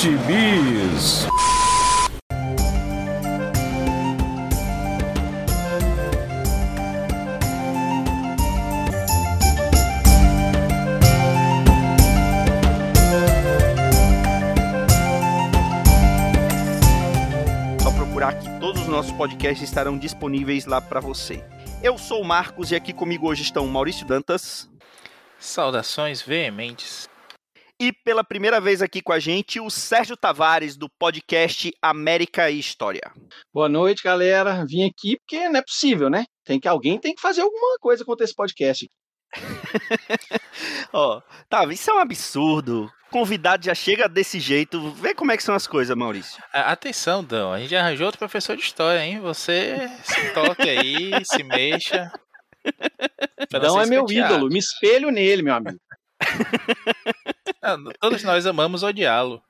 Gibis. Só procurar que todos os nossos podcasts estarão disponíveis lá para você. Eu sou o Marcos e aqui comigo hoje estão Maurício Dantas. Saudações veementes. E pela primeira vez aqui com a gente, o Sérgio Tavares, do podcast América e História. Boa noite, galera. Vim aqui porque não é possível, né? Tem que alguém tem que fazer alguma coisa contra esse podcast. Ó, oh, tá, isso é um absurdo. Convidado já chega desse jeito. Vê como é que são as coisas, Maurício. Atenção, Dão. A gente arranjou outro professor de história, hein? Você se toque aí, se mexa. Dão é meu ídolo. Me espelho nele, meu amigo. Não, todos nós amamos odiá-lo.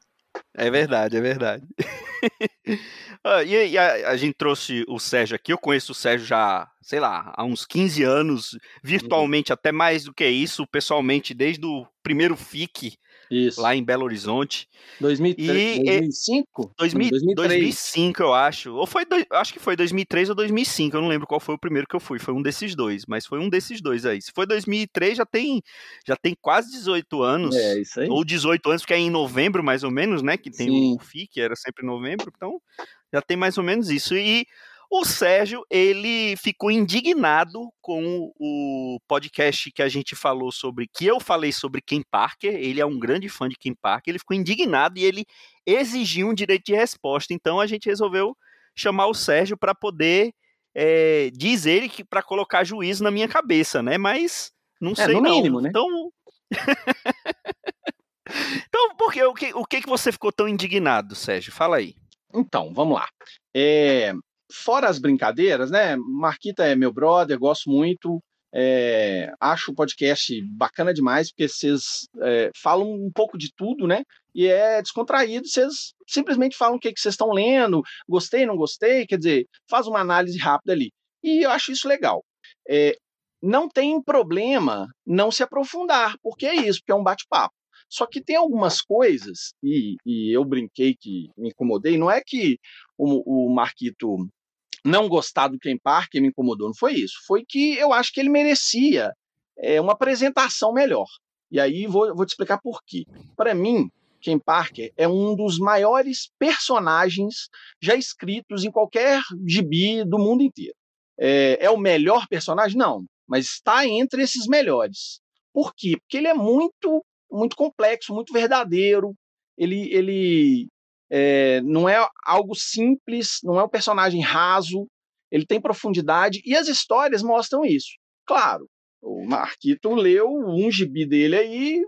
É verdade, é verdade. ah, e, e a, a, gente trouxe o Sérgio aqui. Eu conheço o Sérgio já, sei lá, há uns 15 anos, virtualmente uhum. até mais do que isso, pessoalmente, desde o primeiro FIC isso. lá em Belo Horizonte. 2003, e, 2005? 2000, 2005, eu acho. Ou foi, acho que foi 2003 ou 2005, eu não lembro qual foi o primeiro que eu fui. Foi um desses dois, mas foi um desses dois aí. Se foi 2003, já tem, já tem quase 18 anos. É, isso aí. Ou 18 anos, porque é em novembro, mais ou menos, né? Que tem Sim. o FI, que era sempre em novembro. Então, já tem mais ou menos isso. E o Sérgio, ele ficou indignado com o podcast que a gente falou sobre, que eu falei sobre Ken Parker, ele é um grande fã de Ken Parker, ele ficou indignado e ele exigiu um direito de resposta. Então a gente resolveu chamar o Sérgio para poder é, diz ele que para colocar juízo na minha cabeça, né? Mas não é, sei no não. Mínimo, né? Então Então, por que, o, que, o que você ficou tão indignado, Sérgio? Fala aí. Então, vamos lá. É, fora as brincadeiras, né? Marquita é meu brother, gosto muito. É, acho o podcast bacana demais, porque vocês é, falam um pouco de tudo, né? E é descontraído, vocês simplesmente falam o que, vocês estão lendo, gostei, não gostei, quer dizer, faz uma análise rápida ali. E eu acho isso legal. É, não tem problema não se aprofundar, porque é isso, porque é um bate-papo. Só que tem algumas coisas, e, e, eu brinquei que me incomodei, não é que o, o Marquito não gostar do Ken Parker me incomodou, não foi isso. Foi que eu acho que ele merecia é, uma apresentação melhor. E aí vou, vou te explicar por quê. Para mim, Ken Parker é um dos maiores personagens já escritos em qualquer gibi do mundo inteiro. É, é o melhor personagem? Não, mas está entre esses melhores. Por quê? Porque ele é muito, muito complexo, muito verdadeiro. Ele, ele é, não é algo simples, não é um personagem raso, ele tem profundidade e as histórias mostram isso. Claro, o Marquito leu um gibi dele aí,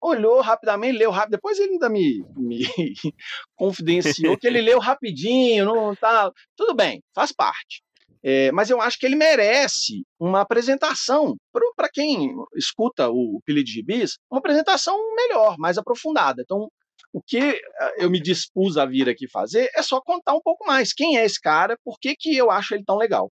olhou rapidamente, leu rápido, depois ele ainda me, me confidenciou que ele leu rapidinho, não tá, tudo bem, faz parte. É, mas eu acho que ele merece uma apresentação para quem escuta o Pili de Gibis, uma apresentação melhor, mais aprofundada. Então, o que eh, eu me dispus a vir aqui fazer é só contar um pouco mais. Quem é esse cara? Por que, que eu acho ele tão legal?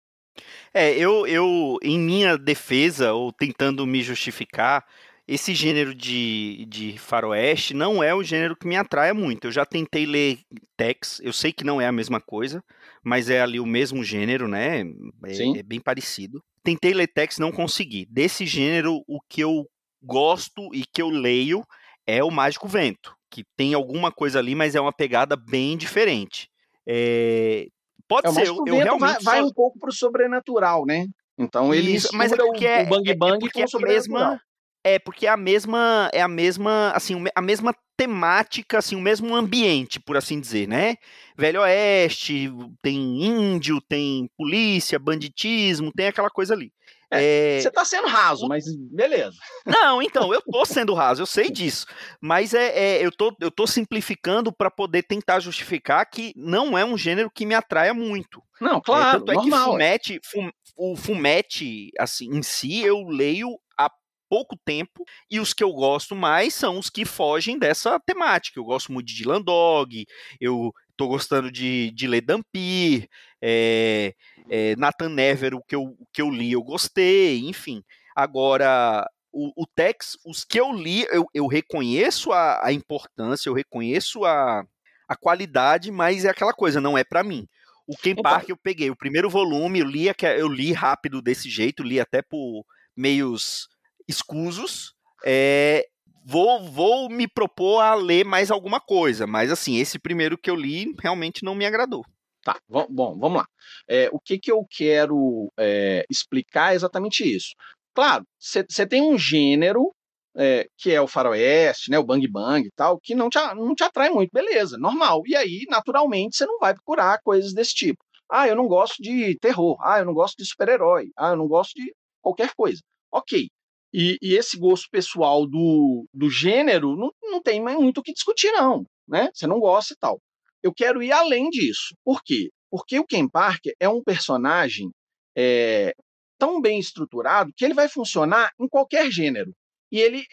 É, eu, eu, em minha defesa, ou tentando me justificar, esse gênero de, de faroeste não é o gênero que me atrai muito. Eu já tentei ler Tex, eu sei que não é a mesma coisa, mas é ali o mesmo gênero, né? É, é bem parecido. Tentei ler Tex, não consegui. Desse gênero, o que eu gosto e que eu leio é o Mágico Vento que tem alguma coisa ali, mas é uma pegada bem diferente. É, pode é, ser, eu, eu realmente vai, só... vai, um pouco pro sobrenatural, né? Então ele Isso, mas é porque o, o Bang é, Bang é, é com o mesma é porque é a mesma é a mesma assim a mesma temática assim o mesmo ambiente por assim dizer né velho oeste tem índio tem polícia banditismo tem aquela coisa ali é, você está sendo raso, mas beleza. Não, então, eu tô sendo raso, eu sei disso. Mas é, é eu, tô, eu tô simplificando para poder tentar justificar que não é um gênero que me atraia muito. Não, claro, é, tanto normal, é que Fumete, fum, o Fumete, assim, em si, eu leio há pouco tempo, e os que eu gosto mais são os que fogem dessa temática. Eu gosto muito de Dylan Dog, eu tô gostando de, de ler Dampir, é, é, Nathan Never, o que, eu, o que eu li, eu gostei, enfim. Agora, o, o Tex, os que eu li, eu, eu reconheço a, a importância, eu reconheço a, a qualidade, mas é aquela coisa, não é para mim. O Ken então, Park eu peguei o primeiro volume, eu li, eu li rápido desse jeito, li até por meios escusos. É, vou, vou me propor a ler mais alguma coisa, mas assim, esse primeiro que eu li realmente não me agradou. Tá, bom, vamos lá. É, o que, que eu quero é, explicar é exatamente isso. Claro, você tem um gênero é, que é o faroeste, né, o bang bang e tal, que não te, não te atrai muito, beleza, normal. E aí, naturalmente, você não vai procurar coisas desse tipo. Ah, eu não gosto de terror. Ah, eu não gosto de super-herói. Ah, eu não gosto de qualquer coisa. Ok. E, e, esse gosto pessoal do, do gênero não, não tem muito o que discutir, não. Né? Você não gosta e tal. Eu quero ir além disso. Por quê? Porque o Ken Parker é um personagem é, tão bem estruturado que ele vai funcionar em qualquer gênero. E ele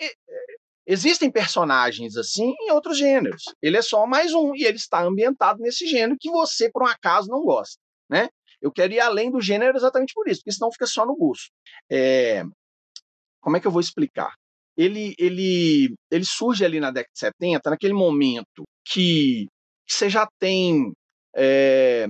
existem personagens assim em outros gêneros. Ele é só mais um e ele está ambientado nesse gênero que você por um acaso não gosta, né? Eu quero ir além do gênero exatamente por isso, porque senão fica só no gosto. É... Como é que eu vou explicar? Ele, ele, ele surge ali na década de 70, naquele momento que você já tem. É...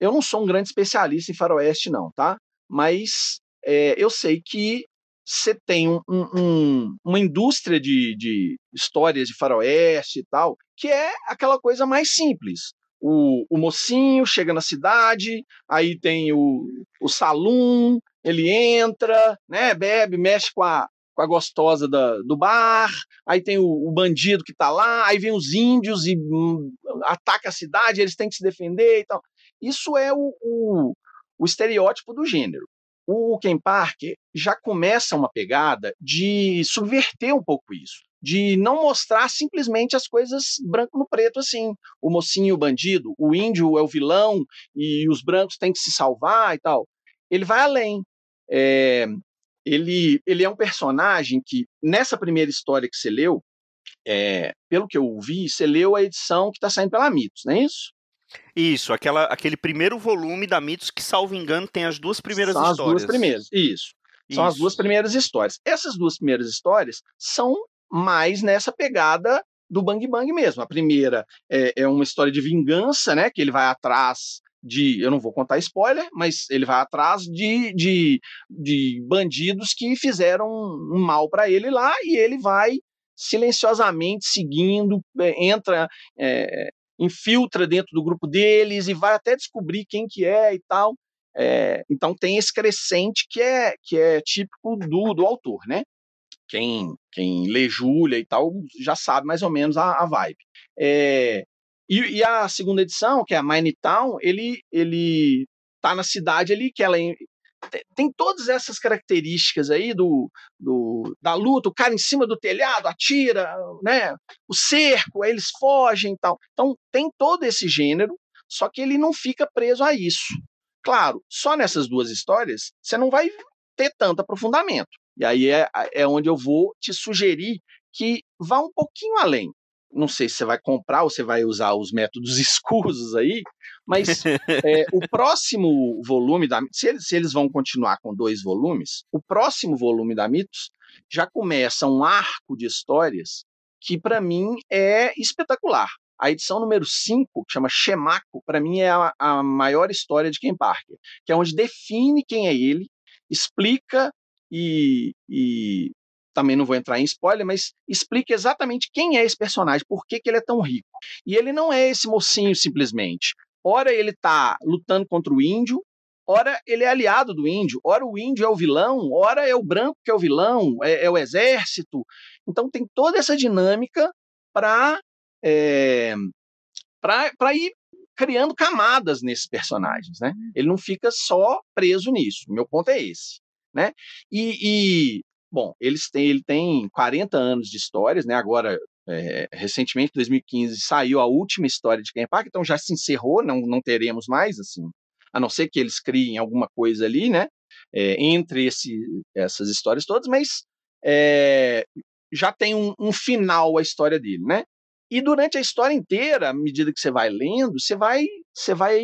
Eu não sou um grande especialista em faroeste, não, tá? Mas é, eu sei que você tem um, um, uma indústria de, de, histórias de faroeste e tal, que é aquela coisa mais simples. O, o mocinho chega na cidade, aí tem o, o salão, ele entra, né, bebe, mexe com a, com a gostosa da, do bar, aí tem o, o, bandido que tá lá, aí vem os índios e um, ataca a cidade, eles têm que se defender e tal. Isso é o, o, o estereótipo do gênero o Ken Parker já começa uma pegada de subverter um pouco isso, de não mostrar simplesmente as coisas branco no preto assim, o mocinho o bandido, o índio é o vilão e os brancos têm que se salvar e tal. Ele vai além. É, ele, ele é um personagem que, nessa primeira história que você leu, é, pelo que eu vi, você leu a edição que está saindo pela Mitos, não é isso? Isso, aquela, aquele primeiro volume da Mitos que, salvo engano, tem as duas primeiras são histórias. São as duas primeiras, isso. São isso. as duas primeiras histórias. Essas duas primeiras histórias são mais nessa pegada do Bang Bang mesmo. A primeira é, é uma história de vingança, né? Que ele vai atrás de. Eu não vou contar spoiler, mas ele vai atrás de, de, de bandidos que fizeram um mal para ele lá e ele vai silenciosamente seguindo, é, entra é, infiltra dentro do grupo deles e vai até descobrir quem que é e tal. É, então tem esse crescente que é que é típico do, do autor, né? Quem, quem lê Júlia e tal já sabe mais ou menos a, a vibe. É, e, e, a segunda edição, que é a Mine Town, ele, ele tá na cidade ali que ela tem todas essas características aí do, do, da luta, o cara em cima do telhado atira, né? O cerco, aí eles fogem e tal. Então tem todo esse gênero, só que ele não fica preso a isso. Claro, só nessas duas histórias você não vai ter tanto aprofundamento. E aí é, é onde eu vou te sugerir que vá um pouquinho além não sei se você vai comprar ou você vai usar os métodos escusos aí, mas é, o próximo volume da se eles, se eles vão continuar com dois volumes, o próximo volume da Mitos já começa um arco de histórias que para mim é espetacular. A edição número 5, que chama Shemako, para mim é a, a, maior história de Ken Parker, que é onde define quem é ele, explica e, e também não vou entrar em spoiler, mas explica exatamente quem é esse personagem, por que, que ele é tão rico. E ele não é esse mocinho simplesmente. Ora ele está lutando contra o índio, ora ele é aliado do índio, ora o índio é o vilão, ora é o branco que é o vilão, é, é o exército. Então tem toda essa dinâmica para é, para ir criando camadas nesses personagens, né? Ele não fica só preso nisso. Meu ponto é esse, né? E, e Bom, eles têm, ele tem 40 anos de histórias, né? Agora, é, recentemente, 2015, saiu a última história de Ken Park, então já se encerrou, não, não teremos mais, assim, a não ser que eles criem alguma coisa ali, né? É, entre esse, essas histórias todas, mas é, já tem um, um, final a história dele, né? E durante a história inteira, à medida que você vai lendo, você vai, você vai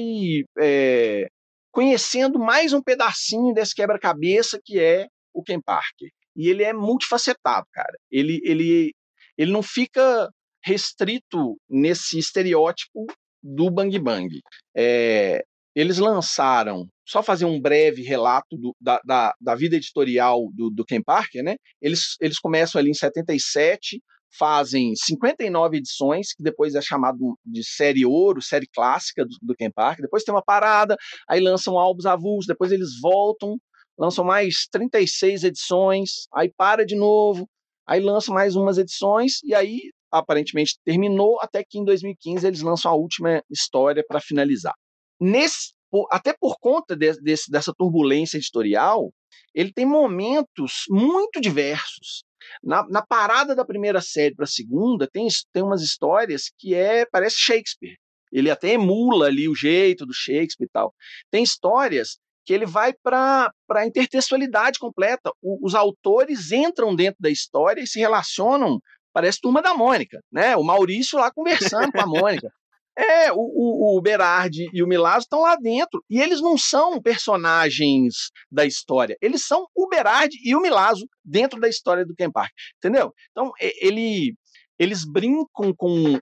é, conhecendo mais um pedacinho desse quebra-cabeça que é o Ken Parker. E ele é multifacetado, cara. Ele, ele, ele não fica restrito nesse estereótipo do Bang Bang. É, eles lançaram, só fazer um breve relato do, da, da, da, vida editorial do, do Ken Parker, né? Eles, eles começam ali em 77, fazem 59 edições, que depois é chamado de série ouro, série clássica do, do Ken Parker, depois tem uma parada, aí lançam álbuns avulsos, depois eles voltam, lançam mais 36 edições, aí para de novo, aí lançam mais umas edições, e aí aparentemente terminou, até que em 2015 eles lançam a última história para finalizar. Nesse, até por conta de, desse, dessa turbulência editorial, ele tem momentos muito diversos. Na, na parada da primeira série para a segunda, tem, tem umas histórias que é parece Shakespeare. Ele até emula ali o jeito do Shakespeare e tal. Tem histórias que ele vai para a intertextualidade completa. O, os autores entram dentro da história e se relacionam, parece turma da Mônica, né? O Maurício lá conversando com a Mônica. É, o, o, o Berardi e o Milazzo estão lá dentro. E eles não são personagens da história. Eles são o Berardi e o Milazzo dentro da história do Ken Park. Entendeu? Então, ele, eles brincam com,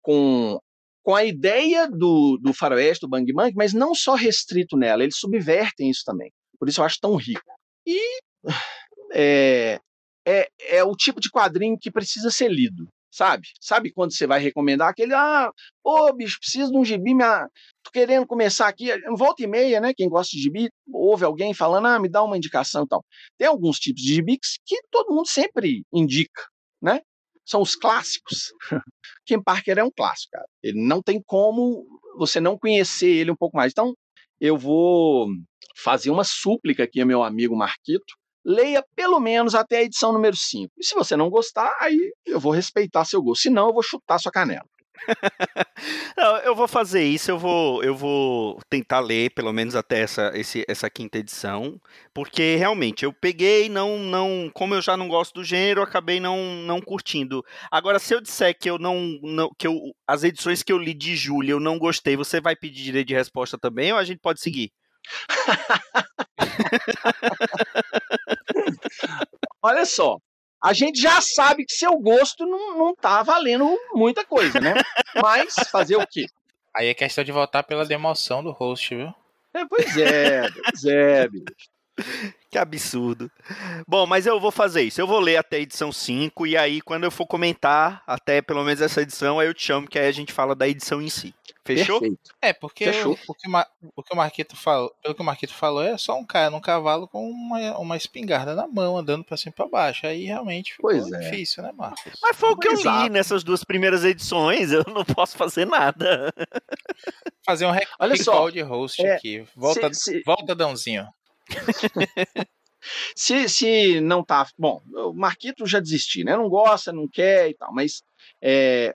com, com a ideia do, do faroeste, do Bang Bang, mas não só restrito nela. Eles subvertem isso também. Por isso eu acho tão rico. E é, é, é o tipo de quadrinho que precisa ser lido sabe? Sabe quando você vai recomendar aquele, ah, ô bicho, preciso de um gibi, minha... tô querendo começar aqui, volta e meia, né? Quem gosta de gibi, ouve alguém falando, ah, me dá uma indicação e tal. Tem alguns tipos de gibi que todo mundo sempre indica, né? São os clássicos. Ken Parker é um clássico, cara. Ele não tem como você não conhecer ele um pouco mais. Então, eu vou fazer uma súplica aqui ao meu amigo Marquito, leia pelo menos até a edição número 5. E se você não gostar, aí eu vou respeitar seu gosto. Se não, eu vou chutar sua canela. não, eu vou fazer isso, eu vou, eu vou tentar ler pelo menos até essa, esse, essa quinta edição, porque realmente eu peguei, não, não, como eu já não gosto do gênero, acabei não, não curtindo. Agora, se eu disser que eu não, não, que eu, as edições que eu li de julho eu não gostei, você vai pedir direito de resposta também ou a gente pode seguir? Olha só, a gente já sabe que seu gosto não, não tá valendo muita coisa, né? Mas fazer o quê? Aí é questão de votar pela demoção do host, viu? É, pois é, pois é, bicho. Que absurdo. Bom, mas eu vou fazer isso. Eu vou ler até a edição 5 e aí quando eu for comentar até pelo menos essa edição, aí eu te chamo que aí a gente fala da edição em si. Fechou? Perfeito. É, porque Fechou. O, que, o que o Marquito falou, pelo que o Marquito falou, é só um cara num cavalo com uma, uma espingarda na mão, andando pra cima e pra baixo. Aí realmente ficou pois é. difícil, né, Marcos? Mas foi o que eu li nessas duas primeiras edições, eu não posso fazer nada. Fazer um recall Olha só, de host é, aqui. Volta, se, se... volta, Dãozinho. se, se não tá. Bom, o Marquito já desisti, né? Não gosta, não quer e tal, mas é,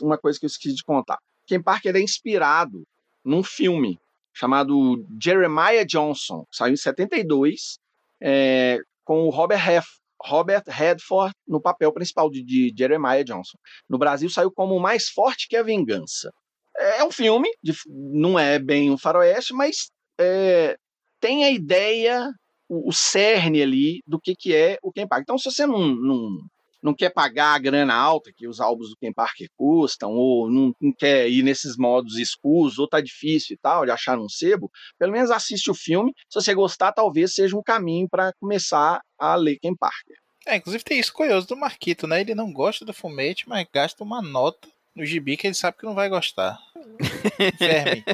uma coisa que eu esqueci de contar. Ken Parker é inspirado num filme chamado Jeremiah Johnson, que saiu em 72, é, com o Robert, Robert Redford no papel principal de, de, Jeremiah Johnson. No Brasil saiu como Mais Forte que a Vingança. É um filme, de, não é bem um faroeste, mas é, tem a ideia, o, o, cerne ali do que, que é o Ken Parker. Então, se você não, não não quer pagar a grana alta que os álbuns do Ken Parker custam, ou não, não quer ir nesses modos escuros, ou tá difícil e tal, de achar um sebo, pelo menos assiste o filme. Se você gostar, talvez seja um caminho para começar a ler Ken Parker. É, inclusive tem isso curioso do Marquito, né? Ele não gosta do fumete, mas gasta uma nota no gibi que ele sabe que não vai gostar. Verme.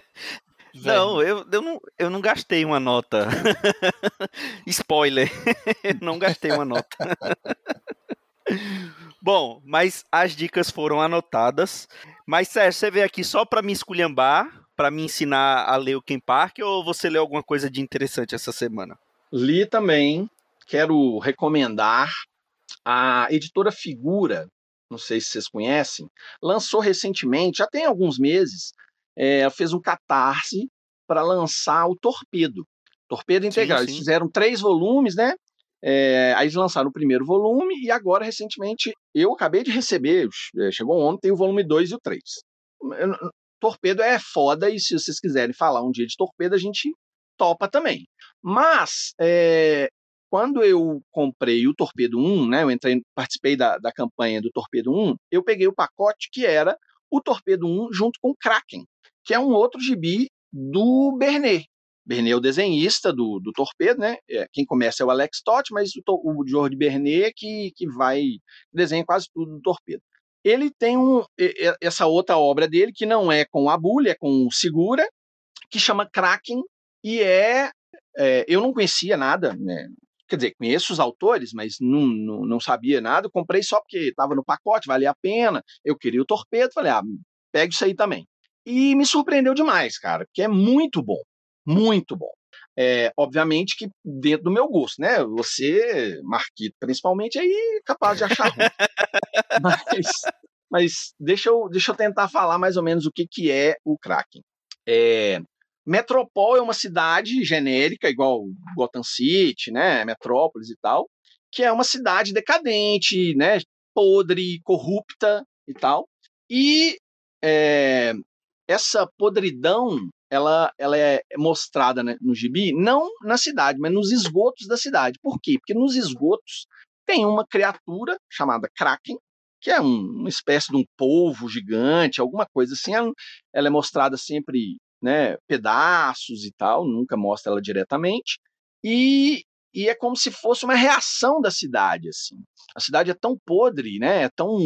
Não, eu, eu, não, eu não gastei uma nota. Spoiler. não gastei uma nota. Bom, mas as dicas foram anotadas. Mas, Sérgio, você veio aqui só para me esculhambar, para me ensinar a ler o Ken Park, ou você leu alguma coisa de interessante essa semana? Li também. Quero recomendar a editora Figura, não sei se vocês conhecem, lançou recentemente, já tem alguns meses, é, fez um catarse para lançar o Torpedo. Torpedo Integral. Sim, sim. Eles fizeram três volumes, né? É, aí eles lançaram o primeiro volume e agora, recentemente, eu acabei de receber, eh, chegou ontem, o volume 2 e o 3. Torpedo é foda e se vocês quiserem falar um dia de torpedo, a gente topa também. Mas é, quando eu comprei o Torpedo 1, né, eu entrei, participei da, da campanha do Torpedo 1, eu peguei o pacote que era o Torpedo 1 junto com Kraken, que é um outro gibi do Bernet. Bernet é o desenhista do, do Torpedo, né? É, quem começa é o Alex Todd, mas o, o George Bernet que, que vai desenha quase tudo do Torpedo. Ele tem um, essa outra obra dele que não é com a Bully, é com o Segura, que chama Kraken e é, é eu não conhecia nada, né? Quer dizer, conheço os autores, mas não, não, não sabia nada. Comprei só porque estava no pacote, valia a pena. Eu queria o torpedo, falei, ah, pega isso aí também. E me surpreendeu demais, cara, porque é muito bom, muito bom. É, obviamente que dentro do meu gosto, né? Você, Marquito, principalmente, aí é capaz de achar ruim. mas, mas deixa, eu, deixa eu tentar falar mais ou menos o que, que é o Kraken. É, Metropol é uma cidade genérica, igual Gotham City, né? Metrópolis e tal, que é uma cidade decadente, né? Podre, corrupta e tal. E é, essa podridão ela, ela é mostrada né, no gibi não na cidade, mas nos esgotos da cidade. Por quê? Porque nos esgotos tem uma criatura chamada Kraken, que é um, uma espécie de um polvo gigante, alguma coisa assim. Ela, ela é mostrada sempre né, pedaços e tal, nunca mostra ela diretamente. E, e é como se fosse uma reação da cidade, assim. A cidade é tão podre, né, é tão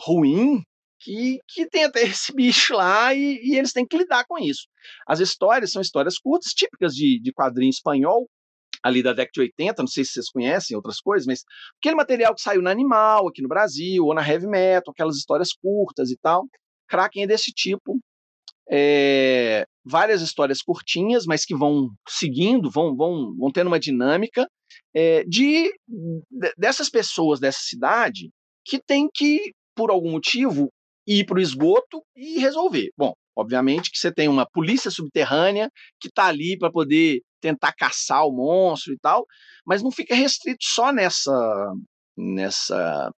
ruim que, que tem até esse bicho lá e, e, eles têm que lidar com isso. As histórias são histórias curtas, típicas de, de quadrinho espanhol, ali da década de 80, não sei se vocês conhecem outras coisas, mas aquele material que saiu na Animal, aqui no Brasil, ou na Heavy Metal, aquelas histórias curtas e tal. Kraken é desse tipo, é, várias histórias curtinhas, mas que vão seguindo, vão, vão, vão tendo uma dinâmica é, de dessas pessoas dessa cidade que tem que, por algum motivo, ir para o esgoto e resolver. Bom, obviamente que você tem uma polícia subterrânea que está ali para poder tentar caçar o monstro e tal, mas não fica restrito só nessa nessa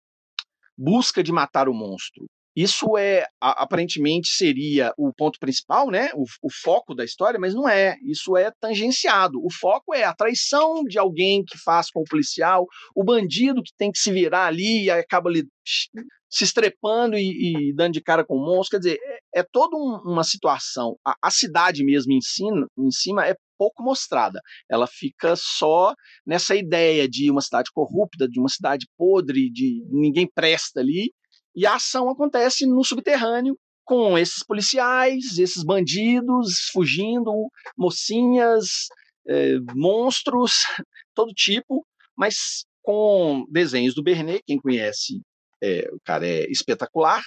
busca de matar o monstro. Isso é aparentemente seria o ponto principal, né? O, o, foco da história, mas não é. Isso é tangenciado. O foco é a traição de alguém que faz com o policial, o bandido que tem que se virar ali e acaba ali se estrepando e, e dando de cara com o monstro. Quer dizer, é, é toda um, uma situação. A, a, cidade mesmo em em cima é pouco mostrada. Ela fica só nessa ideia de uma cidade corrupta, de uma cidade podre, de ninguém presta ali e a ação acontece no subterrâneo com esses policiais, esses bandidos fugindo, mocinhas, é, monstros, todo tipo, mas com desenhos do Bernet, quem conhece, é, o cara é espetacular.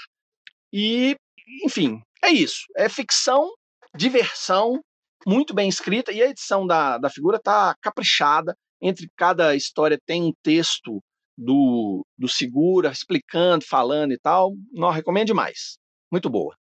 E, enfim, é isso. É ficção, diversão, muito bem escrita, e a edição da, da figura está caprichada. Entre cada história tem um texto do, do Segura, explicando, falando e tal. Não, recomendo demais. Muito boa.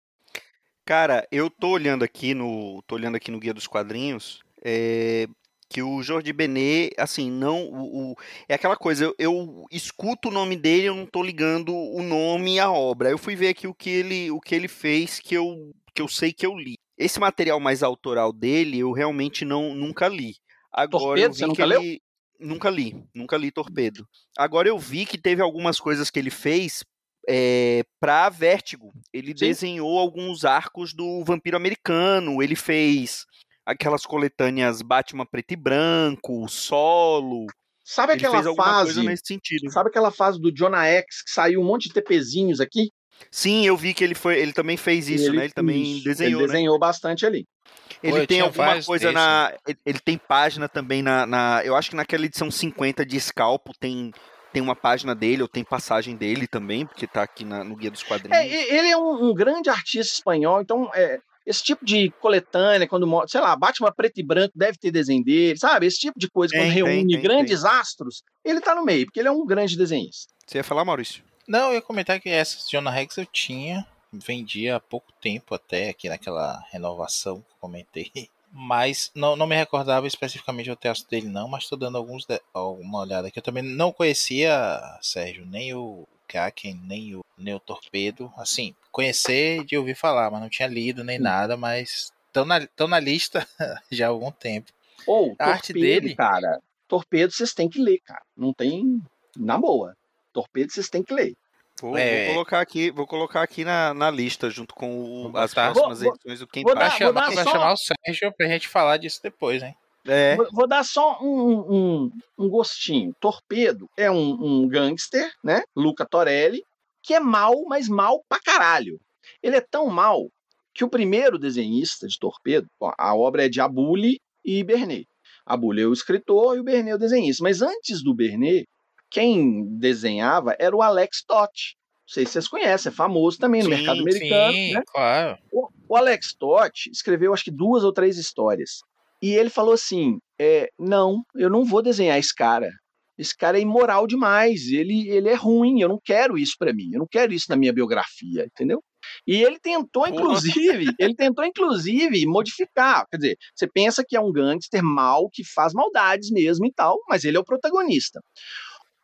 Cara, eu tô olhando aqui no. tô olhando aqui no Guia dos Quadrinhos. É, que o Jorge Benet, assim, não. O, o, é aquela coisa, eu, eu, escuto o nome dele, eu não tô ligando o nome e a obra. Eu fui ver aqui o que ele, o que ele fez, que eu, que eu sei que eu li. Esse material mais autoral dele, eu realmente não nunca li. Agora, Torpedo, eu vi você nunca ele... leu? Nunca li, nunca li Torpedo. Agora eu vi que teve algumas coisas que ele fez é, para Vertigo. Ele Sim. desenhou alguns arcos do Vampiro Americano, ele fez aquelas coletâneas Batman preto e branco, solo. Sabe ele aquela fase? nesse sentido. Sabe aquela fase do Jonah X que saiu um monte de TPzinhos aqui? Sim, eu vi que ele foi, ele também fez isso, ele, né? Ele também isso. desenhou. Ele desenhou né? bastante ali. Ele Pô, tem alguma coisa na. Ele tem página também na, na. Eu acho que naquela edição 50 de Scalpo tem tem uma página dele, ou tem passagem dele também, porque tá aqui na, no Guia dos Quadrinhos. É, ele é um, um, grande artista espanhol, então é, esse tipo de coletânea, quando, sei lá, Batman preto e branco deve ter desenho dele, sabe? Esse tipo de coisa, tem, quando reúne tem, grandes tem. astros, ele tá no meio, porque ele é um grande desenhista. Você ia falar, Maurício? Não, eu ia comentar que essa Jonah Rex eu tinha, vendia há pouco tempo até, aqui naquela renovação que comentei. Mas não, não me recordava especificamente o texto dele, não, mas estou dando alguns de, alguma olhada aqui. Eu também não conhecia, Sérgio, nem o Kaken, nem o, nem o Torpedo. Assim, conhecer de ouvir falar, mas não tinha lido nem nada, mas estão na, na lista já há algum tempo. Ou, oh, a arte dele. Cara, Torpedo vocês têm que ler, cara. Não tem. Na boa. Torpedo vocês têm que ler. Vou, é... vou, colocar aqui, vou colocar aqui na, na lista, junto com o, as próximas vou, edições do Quem vou dar, vou dar Vai só... chamar o Sérgio pra gente falar disso depois, hein? É. Vou, vou, dar só um, um, um, gostinho. Torpedo é um, um gangster, né? Luca Torelli, que é mal, mas mal pra caralho. Ele é tão mal que o primeiro desenhista de Torpedo, a obra é de Abuli e Bernet. Abuli é o escritor e o Bernet é o desenhista. Mas antes do Bernet, quem desenhava era o Alex Totti. Não sei se vocês conhecem, é famoso também no sim, mercado americano. Sim, né? claro. O, o, Alex Totti escreveu acho que duas ou três histórias. E ele falou assim: é, não, eu não vou desenhar esse cara. Esse cara é imoral demais, ele, ele é ruim, eu não quero isso para mim, eu não quero isso na minha biografia, entendeu? E ele tentou, inclusive, ele tentou, inclusive, modificar. Quer dizer, você pensa que é um gangster mal que faz maldades mesmo e tal, mas ele é o protagonista.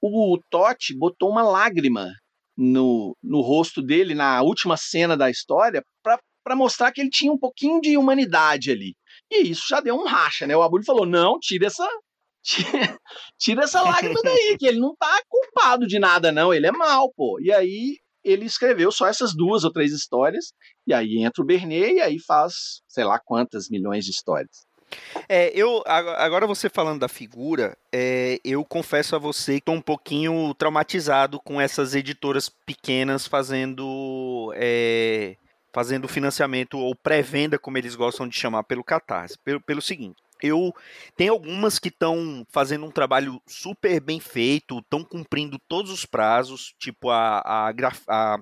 O Totti botou uma lágrima no, no rosto dele na última cena da história para mostrar que ele tinha um pouquinho de humanidade ali. E isso já deu um racha, né? O Abulho falou: não, tira essa. Tira, tira essa lágrima daí, que ele não tá culpado de nada, não. Ele é mal, pô. E aí ele escreveu só essas duas ou três histórias, e aí entra o Bernet e aí faz, sei lá quantas milhões de histórias. É, eu agora você falando da figura, é, eu confesso a você que estou um pouquinho traumatizado com essas editoras pequenas fazendo é, fazendo financiamento ou pré-venda, como eles gostam de chamar, pelo Catarse. Pelo, pelo seguinte, eu tenho algumas que estão fazendo um trabalho super bem feito, estão cumprindo todos os prazos, tipo a, a, a,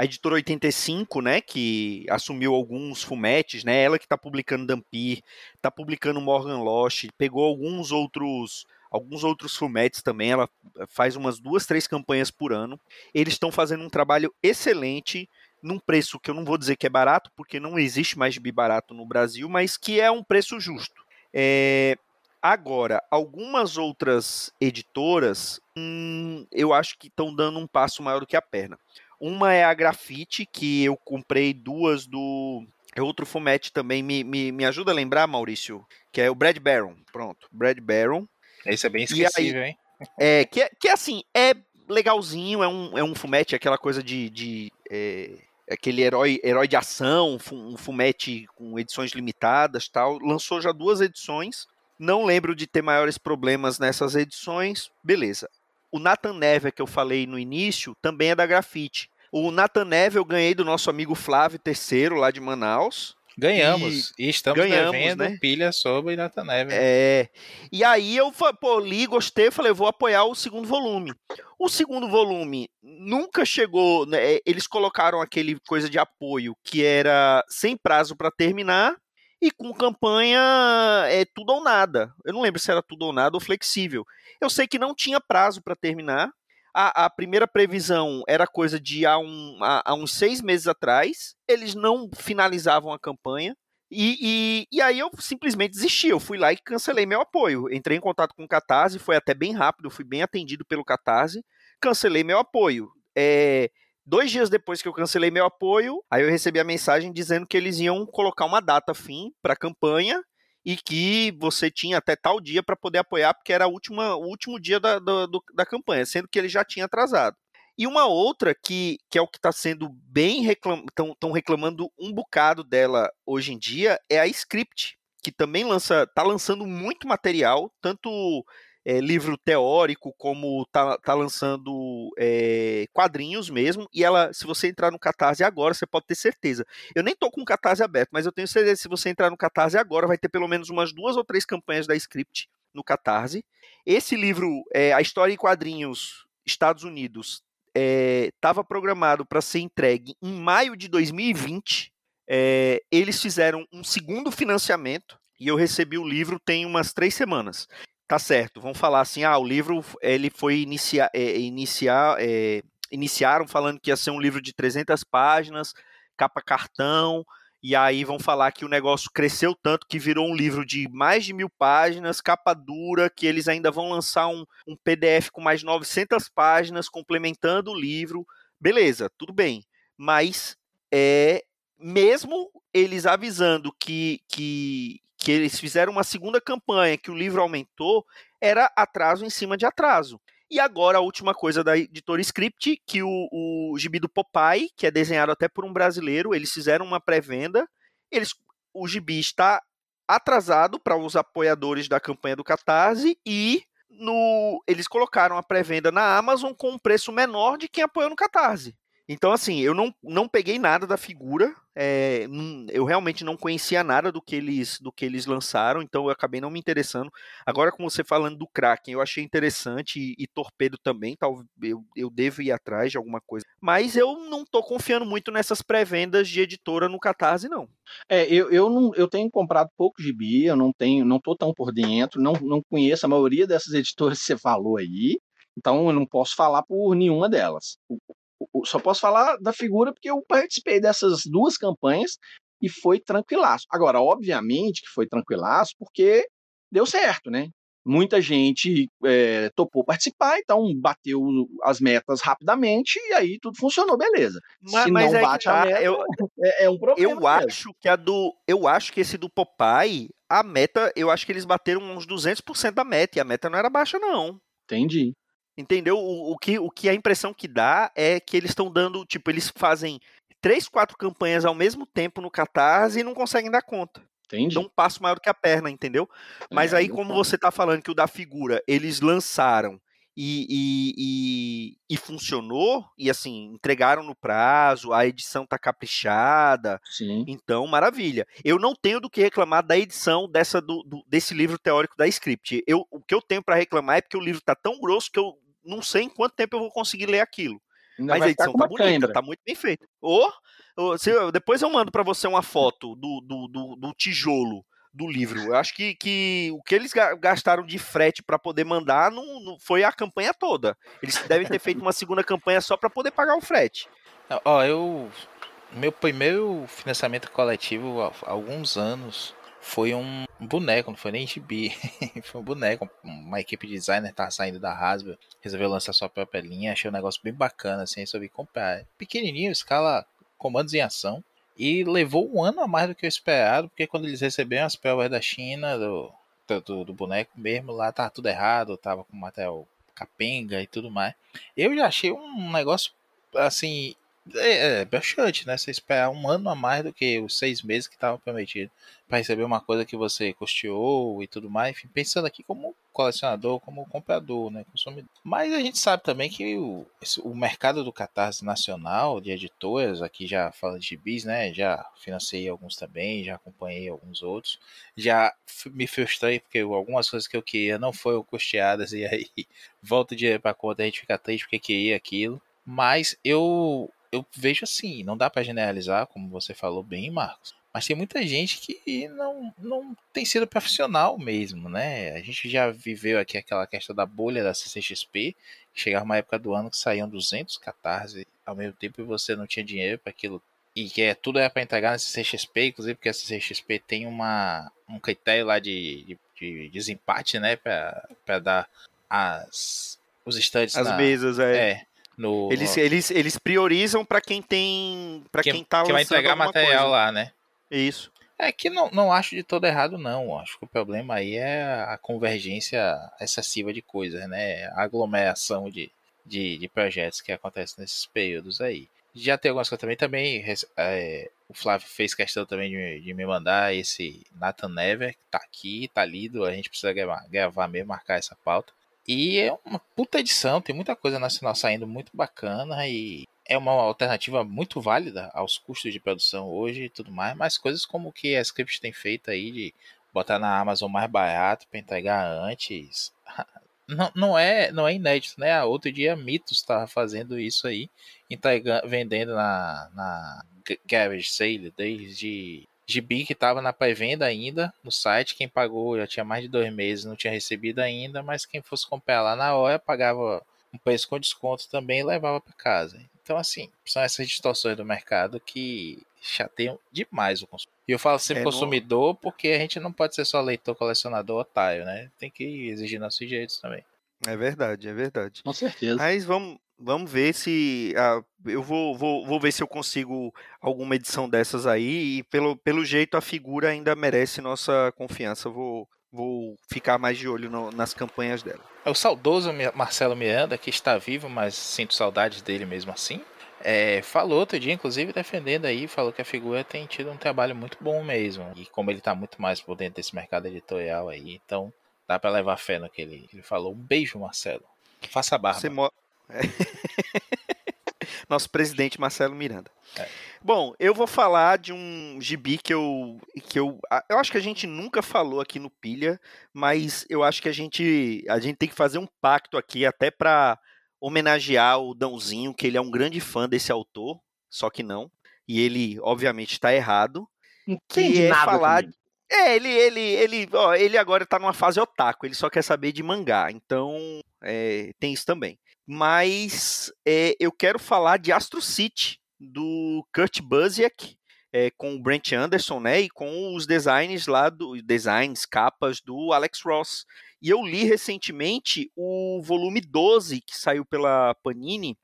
a editora 85, né, que assumiu alguns fumetes, né, ela que está publicando Dampir, está publicando Morgan Lost, pegou alguns outros alguns outros fumetes também, ela faz umas duas, três campanhas por ano. Eles estão fazendo um trabalho excelente num preço que eu não vou dizer que é barato, porque não existe mais gibi barato no Brasil, mas que é um preço justo. É, agora, algumas outras editoras, hum, eu acho que estão dando um passo maior do que a perna. Uma é a Grafite, que eu comprei duas do. É outro fumete também. Me, me, me ajuda a lembrar, Maurício? Que é o Brad Baron. Pronto, Brad Baron. Esse é bem esquecível, aí, hein? É, que, é, que assim, é legalzinho, é um, é um fumete, aquela coisa de. de é, aquele herói, herói de ação, um fumete com edições limitadas tal. Lançou já duas edições. Não lembro de ter maiores problemas nessas edições. Beleza. O Nathan Neve, que eu falei no início, também é da Grafite. O Nathan Neve eu ganhei do nosso amigo Flávio Terceiro, lá de Manaus. Ganhamos. E, e estamos ganhamos, devendo né? pilha sobre Nathan Neve. É. E aí eu pô, li, gostei, falei, vou apoiar o segundo volume. O segundo volume nunca chegou. Né, eles colocaram aquele coisa de apoio que era sem prazo para terminar e com campanha é tudo ou nada. Eu não lembro se era tudo ou nada ou flexível. Eu sei que não tinha prazo para terminar. A, a, primeira previsão era coisa de há, um, há, há, uns seis meses atrás. Eles não finalizavam a campanha. E, e, e, aí eu simplesmente desisti. Eu fui lá e cancelei meu apoio. Entrei em contato com o Catarse, foi até bem rápido, fui bem atendido pelo Catarse. Cancelei meu apoio. É, dois dias depois que eu cancelei meu apoio, aí eu recebi a mensagem dizendo que eles iam colocar uma data fim para a campanha e que você tinha até tal dia para poder apoiar, porque era a última, o último dia da, da, da campanha, sendo que ele já tinha atrasado. E uma outra que, que é o que está sendo bem estão reclamando um bocado dela hoje em dia é a Script, que também lança, está lançando muito material, tanto é, livro teórico, como tá, tá lançando é, quadrinhos mesmo. E ela, se você entrar no Catarse agora, você pode ter certeza. Eu nem tô com o Catarse aberto, mas eu tenho certeza que se você entrar no Catarse agora, vai ter pelo menos umas duas ou três campanhas da Script no Catarse. Esse livro, é, A História em Quadrinhos Estados Unidos, estava programado para ser entregue em maio de 2020. eles fizeram um segundo financiamento e eu recebi o livro tem umas três semanas tá certo, vamos falar assim, ah, o livro ele foi iniciar, é, iniciar é, iniciaram falando que ia ser um livro de 300 páginas, capa cartão, e aí vão falar que o negócio cresceu tanto que virou um livro de mais de mil páginas, capa dura, que eles ainda vão lançar um, um PDF com mais 900 páginas complementando o livro. Beleza, tudo bem. Mas é mesmo eles avisando que, que, que eles fizeram uma segunda campanha, que o livro aumentou, era atraso em cima de atraso. E agora a última coisa da editora Script, que o, o gibi do Popeye, que é desenhado até por um brasileiro, eles fizeram uma pré-venda. Eles, o gibi está atrasado para os apoiadores da campanha do Catarse e no, eles colocaram a pré-venda na Amazon com um preço menor de quem apoiou no Catarse. Então, assim, eu não, não peguei nada da figura. É, eu realmente não conhecia nada do que eles do que eles lançaram, então eu acabei não me interessando. Agora, com você falando do Kraken, eu achei interessante e, e Torpedo também, tal, eu, eu devo ir atrás de alguma coisa. Mas eu não tô confiando muito nessas pré-vendas de editora no Catarse, não. É, eu, eu, não, eu tenho comprado pouco gibi, eu não tenho, não tô tão por dentro, não, não conheço a maioria dessas editoras que você falou aí. Então eu não posso falar por nenhuma delas só posso falar da figura porque eu participei dessas duas campanhas e foi tranquilaço. Agora, obviamente que foi tranquilaço porque deu certo, né? Muita gente é, topou participar, então bateu as metas rapidamente e aí tudo funcionou, beleza. Mas, Se mas não bate tá, a meta, eu, é, é, um problema. Eu acho que a do, eu acho que esse do Popeye, a meta, eu acho que eles bateram uns 200% da meta e a meta não era baixa não. Entendi. Entendeu? O, o, que, o que a impressão que dá é que eles estão dando, tipo, eles fazem três, quatro campanhas ao mesmo tempo no Catarse e não conseguem dar conta. Entendi. Dão um passo maior que a perna, entendeu? Mas é, aí, como você tá falando que o da figura, eles lançaram e, e, e, e, funcionou, e assim, entregaram no prazo, a edição tá caprichada. Sim. Então, maravilha. Eu não tenho do que reclamar da edição dessa do, do desse livro teórico da Script. Eu, o que eu tenho para reclamar é porque o livro tá tão grosso que eu não sei em quanto tempo eu vou conseguir ler aquilo. Ainda Mas a edição tá bonita, câimbra. tá muito bem feita. Ou, ou se, depois eu mando para você uma foto do, do, do, do tijolo do livro. Eu acho que, que o que eles gastaram de frete para poder mandar não, não, foi a campanha toda. Eles devem ter feito uma segunda campanha só para poder pagar o frete. Ó, eu meu primeiro financiamento coletivo há alguns anos foi um boneco, não foi nem gibi. foi um boneco. Uma equipe de designer tava saindo da Hasbro, resolveu lançar sua própria linha, achei um negócio bem bacana, assim, resolvi comprar. Pequenininho, escala comandos em ação. E levou um ano a mais do que eu esperado, porque quando eles receberam as provas da China, do, do, do boneco mesmo, lá tava tudo errado, tava com material capenga e tudo mais. Eu já achei um negócio, assim, é, é broxante, né? Você esperar um ano a mais do que os seis meses que estavam prometidos para receber uma coisa que você custeou e tudo mais. Enfim, pensando aqui como colecionador, como comprador, né? Consumidor. Mas a gente sabe também que o, o mercado do catarse nacional de editoras, aqui já fala de bis, né? Já financei alguns também, já acompanhei alguns outros. Já me frustrei porque algumas coisas que eu queria não foram custeadas e aí volta o dinheiro para conta, a gente fica triste porque queria aquilo. Mas eu eu vejo assim, não dá para generalizar, como você falou bem, Marcos. Mas tem muita gente que não, não tem sido profissional mesmo, né? A gente já viveu aqui aquela questão da bolha da CCXP, chegava uma época do ano que saíam 200 catarse ao mesmo tempo e você não tinha dinheiro para aquilo. E que é, tudo era para entregar na CCXP, inclusive porque a CCXP tem uma, um critério lá de, de, de desempate, né? Para dar as, os estantes. As na, mesas, é. é no, eles, no... eles, eles priorizam para quem tem. para quem, quem tá Que vai entregar material coisa. lá, né? Isso. É que não, não acho de todo errado, não. Acho que o problema aí é a convergência excessiva de coisas, né? A aglomeração de, de, de projetos que acontece nesses períodos aí. Já tem algumas coisas também. Também é, o Flávio fez questão também de, de, me mandar esse Nathan Never, que tá aqui, tá lido. A gente precisa gravar, gravar mesmo, marcar essa pauta. E é uma puta edição, tem muita coisa nacional saindo muito bacana e é uma alternativa muito válida aos custos de produção hoje e tudo mais, mas coisas como que a Script tem feito aí de botar na Amazon mais barato para entregar antes, não, não é não é inédito, né? Outro dia Mitos estava fazendo isso aí, entregando, vendendo na, na Garage Sale desde Gibi que estava na pré-venda ainda no site. Quem pagou já tinha mais de dois meses, não tinha recebido ainda, mas quem fosse comprar lá na hora pagava um preço com desconto também e levava para casa. Então, assim, são essas distorções do mercado que chateiam demais o consumidor. E eu falo sempre é, consumidor porque a gente não pode ser só leitor, colecionador, otário, né? Tem que exigir nossos direitos também. É verdade, é verdade. Com certeza. Mas vamos, Vamos ver se. Uh, eu vou, vou, vou ver se eu consigo alguma edição dessas aí. E pelo, pelo jeito a figura ainda merece nossa confiança. Vou, vou ficar mais de olho no, nas campanhas dela. É o saudoso Marcelo Miranda, que está vivo, mas sinto saudades dele mesmo assim. É, falou outro dia, inclusive, defendendo aí, falou que a figura tem tido um trabalho muito bom mesmo. E como ele está muito mais por dentro desse mercado editorial aí, então dá para levar fé no que ele, ele falou. Um beijo, Marcelo. Faça a barba. Você mo. Nosso presidente Marcelo Miranda. É. Bom, eu vou falar de um gibi que eu, que eu. Eu acho que a gente nunca falou aqui no Pilha, mas eu acho que a gente, a gente tem que fazer um pacto aqui, até para homenagear o Dãozinho, que ele é um grande fã desse autor, só que não. E ele, obviamente, está errado. Que é nada falar. Comigo. É, ele, ele, ele, ó, ele agora está numa fase otaku, ele só quer saber de mangá, então é, tem isso também mas é, eu quero falar de Astro City, do Kurt Busiek, é, com o Brent Anderson, né, e com os designs lá do designs, capas do Alex Ross. E eu li recentemente o volume 12 que saiu pela Panini,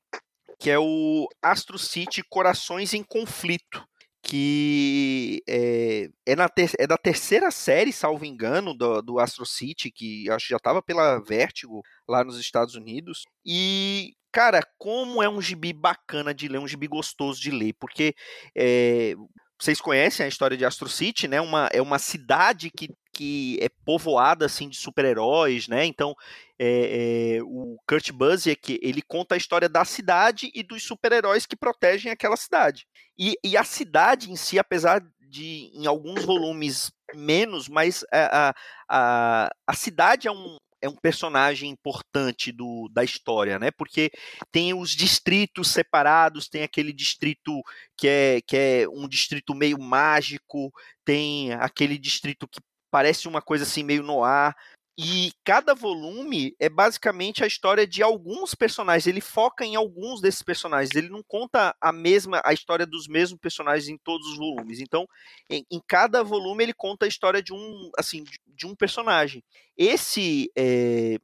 que é o Astro City Corações em Conflito que é, é, na ter, é da terceira série, salvo engano, do, do Astro City, que acho que já estava pela Vertigo lá nos Estados Unidos. E, cara, como é um gibi bacana de ler, um gibi gostoso de ler, porque é, vocês conhecem a história de Astro City, né? Uma, é uma cidade que, que é povoada assim de super-heróis, né? Então é, é, o Kurt Busiek ele conta a história da cidade e dos super-heróis que protegem aquela cidade. E, e, a cidade em si, apesar de em alguns volumes menos, mas a, a, a cidade é um, é um personagem importante do, da história, né? Porque tem os distritos separados, tem aquele distrito que é, que é um distrito meio mágico, tem aquele distrito que parece uma coisa assim meio no ar, e cada volume é basicamente a história de alguns personagens. Ele foca em alguns desses personagens. Ele não conta a mesma a história dos mesmos personagens em todos os volumes. Então, em, em cada volume ele conta a história de um assim de, de um personagem. Esse é,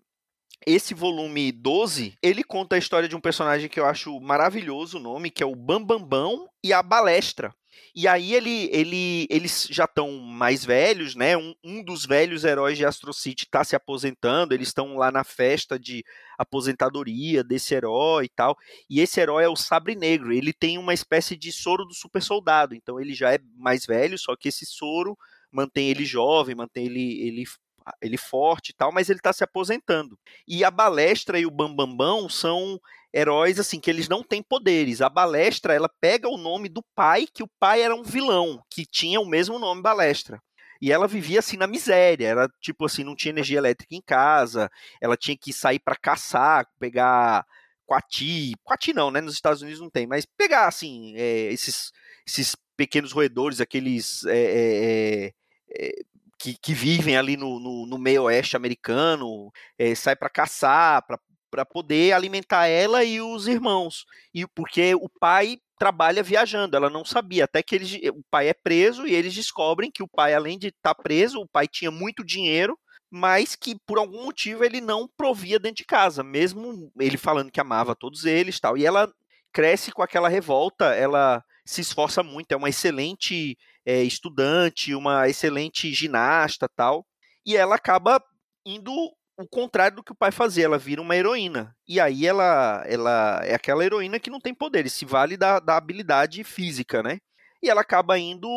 esse volume 12, ele conta a história de um personagem que eu acho maravilhoso o nome, que é o Bambambão Bam Bam e a Balestra. E aí ele, ele, eles já estão mais velhos, né? Um, um, dos velhos heróis de Astro City está se aposentando, eles estão lá na festa de aposentadoria desse herói e tal. E esse herói é o Sabre Negro. Ele tem uma espécie de soro do super soldado. Então ele já é mais velho, só que esse soro mantém ele jovem, mantém ele, ele ele forte e tal, mas ele está se aposentando. E a Balestra e o Bambambão são heróis assim que eles não têm poderes. A Balestra, ela pega o nome do pai, que o pai era um vilão, que tinha o mesmo nome Balestra. E ela vivia assim na miséria, era tipo assim, não tinha energia elétrica em casa, ela tinha que sair para caçar, pegar coati, coati não, né, nos Estados Unidos não tem, mas pegar assim, é, esses, esses pequenos roedores, aqueles é, é, é que, que vivem ali no, no, no meio oeste americano, é, sai para caçar, poder alimentar ela e os irmãos. E porque o pai trabalha viajando, ela não sabia, até que ele, o pai é preso e eles descobrem que o pai, além de estar tá preso, o pai tinha muito dinheiro, mas que por algum motivo ele não provia dentro de casa, mesmo ele falando que amava todos eles, tal. E ela cresce com aquela revolta, ela se esforça muito, é uma excelente é, estudante, uma excelente ginasta tal, e ela acaba indo o contrário do que o pai fazia, ela vira uma heroína. E aí ela, ela é aquela heroína que não tem poderes, se vale da, da habilidade física, né? E ela acaba indo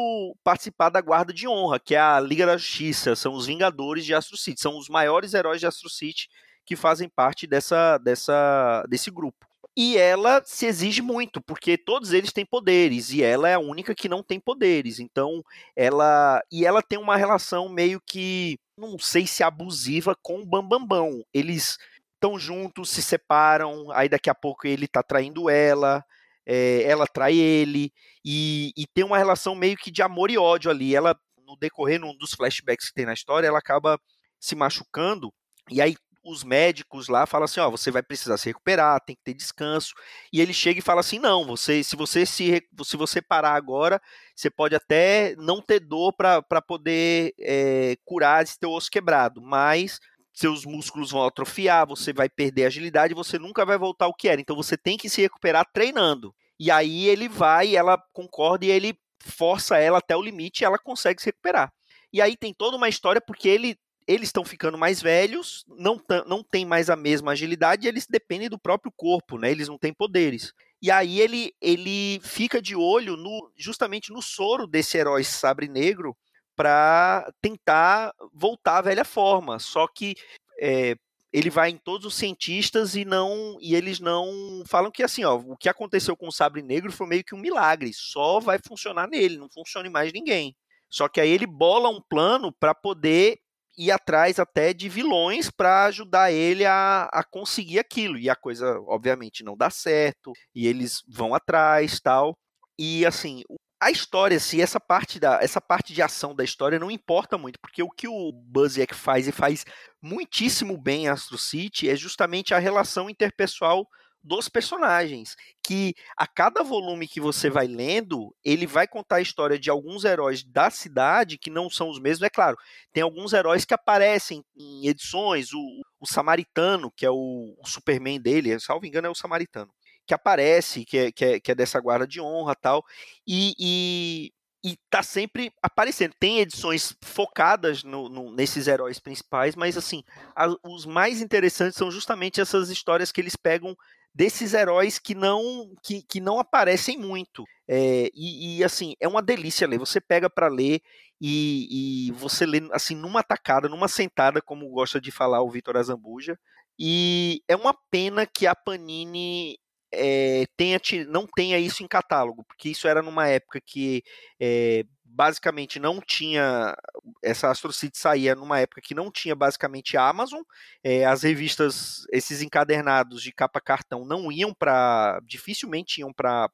participar da Guarda de Honra, que é a Liga da Justiça, são os Vingadores de Astro City, são os maiores heróis de Astro City que fazem parte dessa, dessa, desse grupo. E ela se exige muito, porque todos eles têm poderes e ela é a única que não tem poderes. Então, ela e ela tem uma relação meio que não sei se abusiva com o Bambambão. Bam, Bam. Eles estão juntos, se separam, aí daqui a pouco ele tá traindo ela, é, ela trai ele, e, e, tem uma relação meio que de amor e ódio ali. Ela, no decorrer num dos flashbacks que tem na história, ela acaba se machucando, e aí os médicos lá falam assim, ó, você vai precisar se recuperar, tem que ter descanso. E ele chega e fala assim, não, você, se você se, se você parar agora, você pode até não ter dor para poder é, curar esse teu osso quebrado, mas seus músculos vão atrofiar, você vai perder agilidade, você nunca vai voltar ao que era. Então você tem que se recuperar treinando. E aí ele vai, ela concorda e ele força ela até o limite e ela consegue se recuperar. E aí tem toda uma história porque ele, eles estão ficando mais velhos, não, não tem mais a mesma agilidade, eles dependem do próprio corpo, né? Eles não têm poderes. E aí ele, ele fica de olho no, justamente no soro desse herói sabre negro para tentar voltar à velha forma. Só que é, ele vai em todos os cientistas e não e eles não falam que assim, ó, o que aconteceu com o sabre negro foi meio que um milagre, só vai funcionar nele, não funciona em mais ninguém. Só que aí ele bola um plano para poder ir atrás até de vilões para ajudar ele a, a conseguir aquilo. E a coisa, obviamente, não dá certo. E eles vão atrás tal. E assim, a história, se assim, essa parte da essa parte de ação da história não importa muito, porque o que o Buzzek faz e faz muitíssimo bem em Astro City é justamente a relação interpessoal dos personagens, que a cada volume que você vai lendo, ele vai contar a história de alguns heróis da cidade que não são os mesmos, é claro. Tem alguns heróis que aparecem em edições, o, o Samaritano, que é o, o Superman dele, salvo engano é o Samaritano, que aparece, que é, que é, que é dessa guarda de honra tal, e, e e tá sempre aparecendo. Tem edições focadas no, no, nesses heróis principais, mas assim, a, os mais interessantes são justamente essas histórias que eles pegam desses heróis que não que, que não aparecem muito. É, e, e, assim, é uma delícia ler. Você pega para ler e, e, você lê assim numa tacada, numa sentada, como gosta de falar o Vitor Azambuja. E é uma pena que a Panini é, tenha, não tenha isso em catálogo, porque isso era numa época que é, basicamente não tinha. Essa Astro City saía numa época que não tinha basicamente a Amazon. É, as revistas, esses encadernados de capa cartão não iam para. dificilmente iam para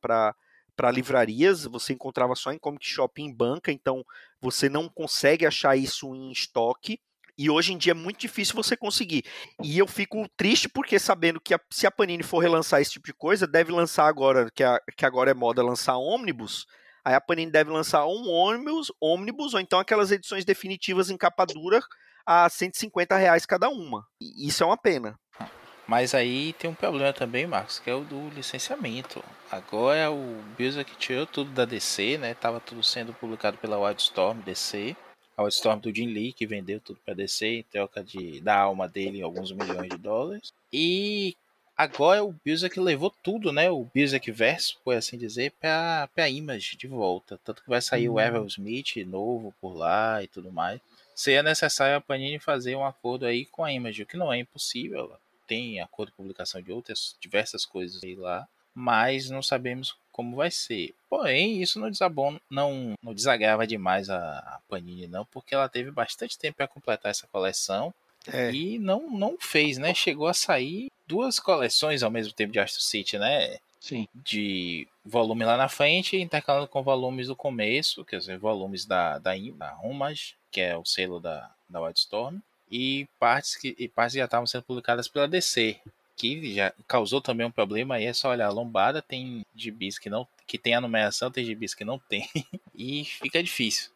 para livrarias, você encontrava só em Comic Shop em banca, então você não consegue achar isso em estoque. E hoje em dia é muito difícil você conseguir. E eu fico triste porque sabendo que a, se a Panini for relançar esse tipo de coisa, deve lançar agora, que, a, que agora é moda lançar ônibus. Aí a Panini deve lançar um ônibus, ônibus ou então aquelas edições definitivas em capa dura a 150 reais cada uma. E isso é uma pena. Mas aí tem um problema também, Marcos, que é o do licenciamento. Agora o Bizarre tirou tudo da DC, né? Tava tudo sendo publicado pela Wildstorm DC. A Wildstorm do Jim Lee, que vendeu tudo pra DC em troca de, da alma dele em alguns milhões de dólares. E agora o Bizarre levou tudo, né? O Bizarre verso, por assim dizer, pra, pra Image de volta. Tanto que vai sair o Evan Smith novo por lá e tudo mais. Seria necessário a Panini fazer um acordo aí com a Image, o que não é impossível tem acordo de publicação de outras diversas coisas aí lá, mas não sabemos como vai ser. Porém, isso não desabona, não, não desagrava demais a, a Panini não, porque ela teve bastante tempo para completar essa coleção é. e não não fez, né? Chegou a sair duas coleções ao mesmo tempo de Astro City, né? Sim. De volume lá na frente, intercalando com volumes do começo, quer dizer, volumes da, da, da Homage, que é o selo da, da Wildstorm, e partes que, e partes já estavam sendo publicadas pela DC, que já causou também um problema aí, é só olhar, a lombada tem gibis que não que tem a numeração, tem gibis que não tem, e fica difícil.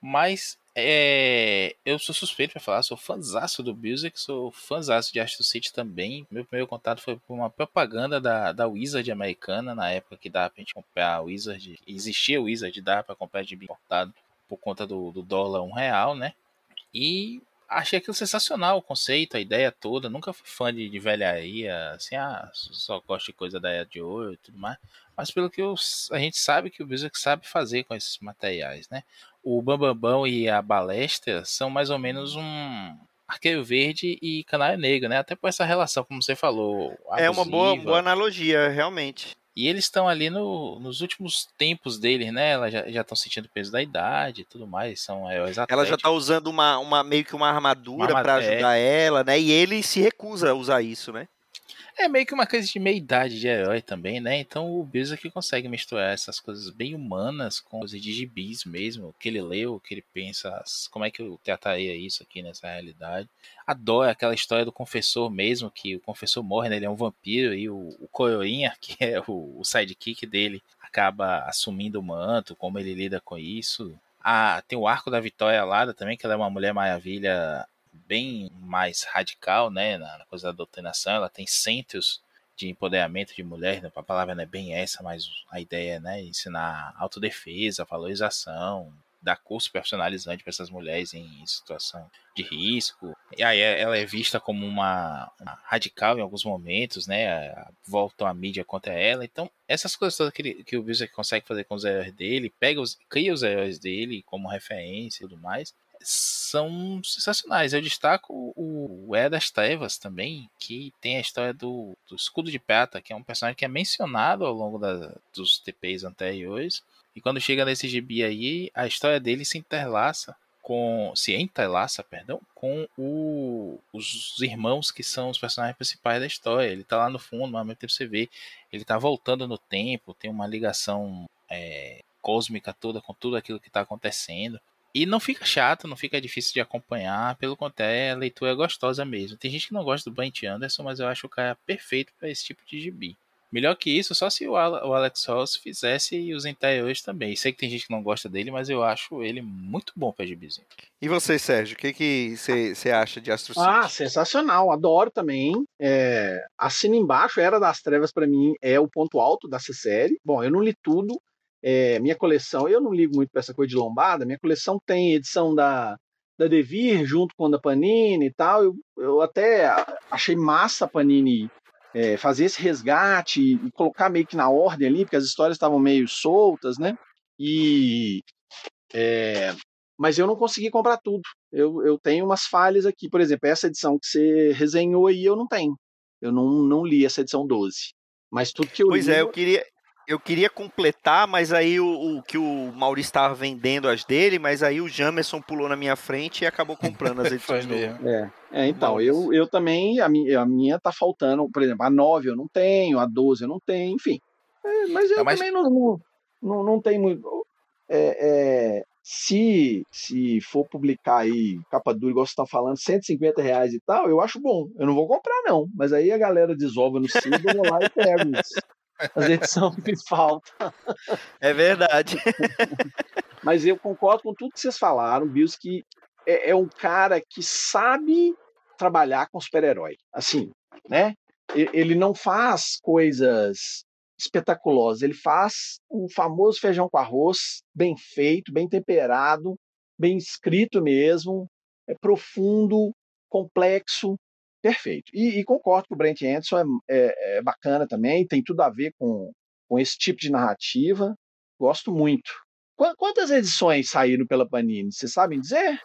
Mas é, eu sou suspeito para falar, sou fãzaço do Music, sou fãzaço de Astro City também. Meu primeiro contato foi por uma propaganda da, da Wizard americana, na época que dava pra gente comprar a Wizard, existia o Wizard, dava para comprar de importado por conta do, do dólar um real, né? E achei aquilo sensacional, o conceito, a ideia toda. Nunca fui fã de, de velharia, assim, ah, só gosto de coisa da Era de Ouro e tudo mais. Mas pelo que eu, a gente sabe que o Blizzard sabe fazer com esses materiais, né? O Bambambão e a Balestra são mais ou menos um Arqueiro Verde e Canário Negro, né? Até por essa relação, como você falou. Abusiva. É uma boa, boa analogia, realmente. E eles estão ali no, nos últimos tempos deles, né? Elas já estão sentindo o peso da idade e tudo mais. São atléticos. Ela já está usando uma, uma, meio que uma armadura para ajudar é. ela, né? E ele se recusa a usar isso, né? É meio que uma coisa de meia idade de herói também, né? Então o Bills aqui consegue misturar essas coisas bem humanas com os de gibis mesmo, o que ele leu, o que ele pensa, como é que eu trataria isso aqui nessa realidade. Adoro aquela história do confessor mesmo, que o confessor morre, né? Ele é um vampiro e o, o Coroinha, que é o, o sidekick dele, acaba assumindo o manto, como ele lida com isso. Ah, tem o arco da Vitória Alada também, que ela é uma mulher maravilha bem mais radical, né, na coisa da doutrinação, ela tem centros de empoderamento de mulher, né? a palavra não é bem essa, mas a ideia é né, ensinar autodefesa, valorização, dar curso personalizante para essas mulheres em situação de risco. E aí é, ela é vista como uma, uma radical em alguns momentos, né? Voltam a mídia contra ela. Então, essas coisas todas que, ele, que o Bills consegue fazer com os heróis dele, pega os, cria os heróis dele como referência e tudo mais, são sensacionais. Eu destaco o, o É das Trevas também, que tem a história do, do Escudo de Prata, que é um personagem que é mencionado ao longo da, dos TPs anteriores e quando chega nesse gibi aí, a história dele se interlaça com. se entrelaça, perdão, com o, os irmãos que são os personagens principais da história. Ele tá lá no fundo, mas ao mesmo tempo você vê, ele tá voltando no tempo, tem uma ligação é, cósmica toda com tudo aquilo que tá acontecendo. E não fica chato, não fica difícil de acompanhar, pelo contrário, a leitura é gostosa mesmo. Tem gente que não gosta do Brent Anderson, mas eu acho o cara perfeito para esse tipo de gibi. Melhor que isso, só se o, Alex Ross fizesse os interiores também. Sei que tem gente que não gosta dele, mas eu acho ele muito bom para gibizinho. E você, Sérgio, o que você acha de Astro City? Ah, sensacional, adoro também. É, assina embaixo, Era das Trevas para mim é o ponto alto dessa série. Bom, eu não li tudo, é, minha coleção, eu não ligo muito para essa coisa de lombada, minha coleção tem edição da, da Devir junto com a da Panini e tal. Eu, eu até achei massa a Panini é, fazer esse resgate e colocar meio que na ordem ali, porque as histórias estavam meio soltas, né? E é, mas eu não consegui comprar tudo. Eu, eu tenho umas falhas aqui, por exemplo, essa edição que você resenhou aí eu não tenho. Eu não, não li essa edição 12. Mas tudo que eu pois li. Pois é, eu queria, eu queria completar, mas aí o, o que o Maurício estava vendendo as dele, mas aí o Jamerson pulou na minha frente e acabou comprando as edições mesmo. É, é, então, eu, eu também, a minha, a minha tá faltando, por exemplo, a 9 eu não tenho, a 12 eu não tenho, enfim. É, mas eu também não, não, não tenho muito. É, é, se, se for publicar aí capa dura, igual você está falando, 150 reais e tal, eu acho bom. Eu não vou comprar, não. Mas aí a galera desova no CID, eu vou lá e pego isso as edições que falta. É verdade. Mas eu concordo com tudo que vocês falaram, Bills, que é, é um cara que sabe trabalhar com super-herói. Assim, né? Ele não faz coisas espetaculosas, ele faz o famoso feijão com arroz, bem feito, bem temperado, bem escrito mesmo, é profundo, complexo, perfeito. E, e, concordo que o Brent Anderson é, é, é, bacana também, tem tudo a ver com, com esse tipo de narrativa. Gosto muito. Quantas edições saíram pela Panini? Vocês sabem dizer?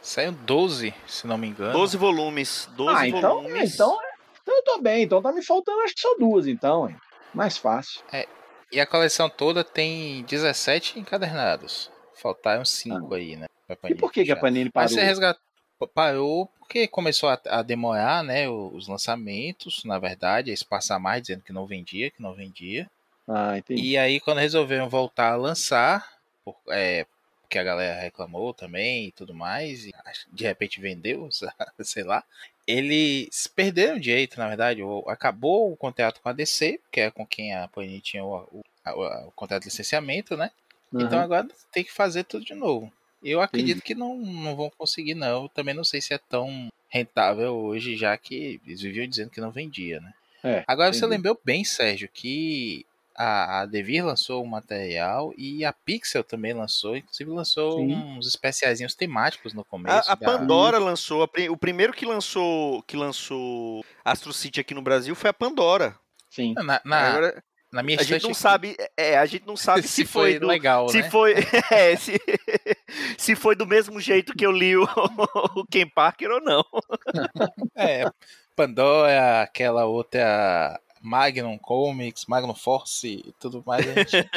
Saiu 12, se não me engano. 12 volumes. 12 ah, então, volumes. Então, então eu tô bem. Então tá me faltando acho que só duas, então. Hein? Mais fácil. É, e a coleção toda tem 17 encadernados. Faltaram 5 ah. aí, né? E por que, que a Panini parou? Mas você resgat parou porque começou a, a, demorar, né, os lançamentos, na verdade, a espaçar mais, dizendo que não vendia, que não vendia. Ah, entendi. E aí, quando resolveram voltar a lançar, por, é, porque a galera reclamou também e tudo mais, e de repente vendeu, sei lá, eles perderam o direito, na verdade, ou acabou o contrato com a DC, que é com quem a Panini tinha o, o, o, o contrato de licenciamento, né? Uhum. Então agora tem que fazer tudo de novo. Eu acredito Entendi. que não, não vão conseguir, não. Eu também não sei se é tão rentável hoje, já que eles viviam dizendo que não vendia, né? É, Agora entendi. você lembrou bem, Sérgio, que a, a Devir lançou um material e a Pixel também lançou, inclusive lançou Sim. uns especiaizinhos temáticos no começo. A, a Pandora lançou, a, o primeiro que lançou que lançou Astro City aqui no Brasil foi a Pandora. Sim. Na, na, Agora, na minha a gente não sabe, é, a gente não sabe se, se foi, foi do, legal, se né? foi, é, se, se foi do mesmo jeito que eu li o, o Ken Parker ou não. É, Pandora, aquela outra Magnum Comics, Magnum Force e tudo mais. A gente...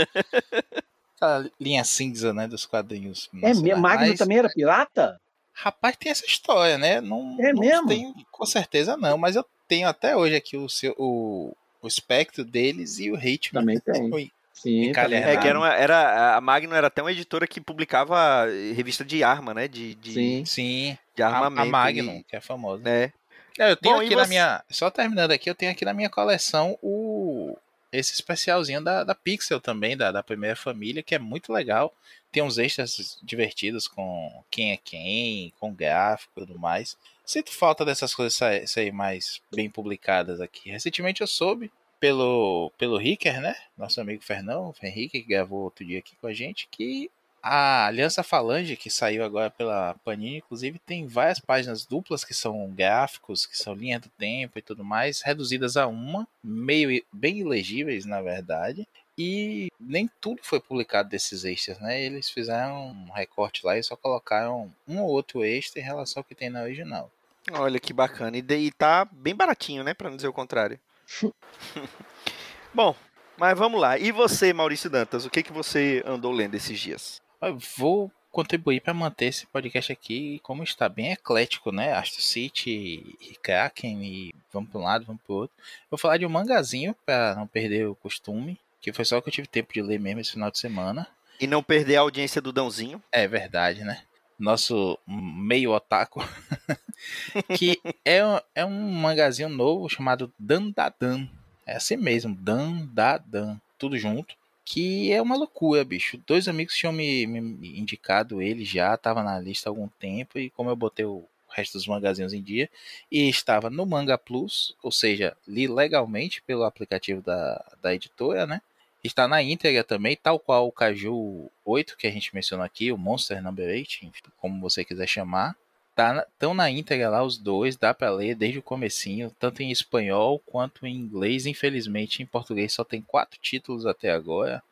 Aquela linha cinza, né, dos quadrinhos. É mesmo? Magnum mas... também era pirata? Rapaz, tem essa história, né? Não, é não mesmo? Tenho, com certeza não, mas eu tenho até hoje aqui o, seu, o, o espectro deles e o ritmo. Também tem. Sim, é que era, uma, era a Magnum era até uma editora que publicava revista de arma, né? De, de sim, sim. De armamento. A, a Magnum, e... que é famosa. É. é eu tenho Bom, aqui na você... minha. Só terminando aqui, eu tenho aqui na minha coleção o esse especialzinho da, da Pixel também, da, da primeira família, que é muito legal. Tem uns extras divertidos com quem é quem, com gráfico e tudo mais. Sinto falta dessas coisas sair mais bem publicadas aqui. Recentemente eu soube pelo, pelo Ricker, né? Nosso amigo Fernão, Henrique, que gravou outro dia aqui com a gente, que a Aliança Falange, que saiu agora pela Panini, inclusive, tem várias páginas duplas que são gráficos, que são linha do tempo e tudo mais, reduzidas a uma, meio bem ilegíveis, na verdade. E nem tudo foi publicado desses extras, né? Eles fizeram um recorte lá e só colocaram um ou outro extra em relação ao que tem na original. Olha que bacana. E, daí tá bem baratinho, né? Pra não dizer o contrário. Bom, mas vamos lá. E você, Maurício Dantas, o que, que você andou lendo esses dias? Eu vou contribuir para manter esse podcast aqui como está bem eclético, né? Astro City e Kraken e vamos para um lado, vamos para o outro. Vou falar de um mangazinho para não perder o costume, que foi só que eu tive tempo de ler mesmo esse final de semana. E não perder a audiência do Dãozinho. É verdade, né? Nosso meio otaku. que é, é um mangazinho novo chamado Dandadan. É assim mesmo, Dandadan. Tudo junto que é uma loucura, bicho. Dois amigos tinham me, me, indicado ele já, tava na lista há algum tempo, e como eu botei o resto dos magazinhos em dia, e estava no Manga Plus, ou seja, li legalmente pelo aplicativo da, da editora, né? Está na íntegra também, tal qual o Caju 8 que a gente mencionou aqui, o Monster Number 8, como você quiser chamar. Tá, tão na íntegra lá os dois, dá para ler desde o comecinho, tanto em espanhol quanto em inglês. Infelizmente, em português só tem quatro títulos até agora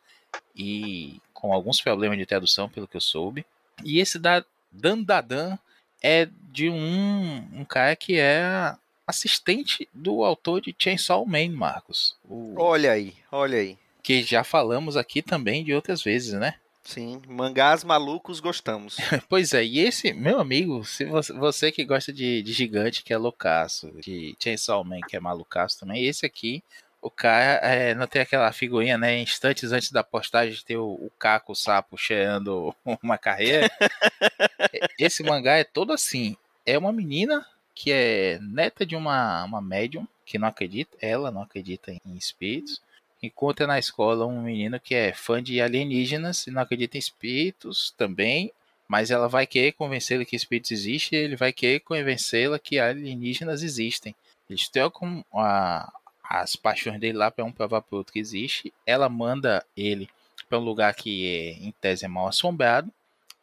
e com alguns problemas de tradução, pelo que eu soube. E esse da Dan Dadan é de um, um cara que é assistente do autor de Chainsaw Man, Marcos. O... Olha aí, olha aí. Que já falamos aqui também de outras vezes, né? Sim, mangás malucos gostamos. pois é, e esse, meu amigo, se você, você que gosta de, de gigante, que é loucaço, de Chainsaw Man, que é malucaço também, esse aqui, o cara é, não tem aquela figurinha, né? Instantes antes da postagem de ter o, o Caco o sapo cheirando uma carreira. esse mangá é todo assim. É uma menina que é neta de uma, uma médium que não acredita, ela não acredita em espíritos encontra na escola um menino que é fã de alienígenas e não acredita em espíritos também, mas ela vai querer convencê-lo que espíritos existem e ele vai querer convencê-la que alienígenas existem. Eles trocam a, as paixões dele lá para um provar para o outro que existe. Ela manda ele para um lugar que é, em tese é mal assombrado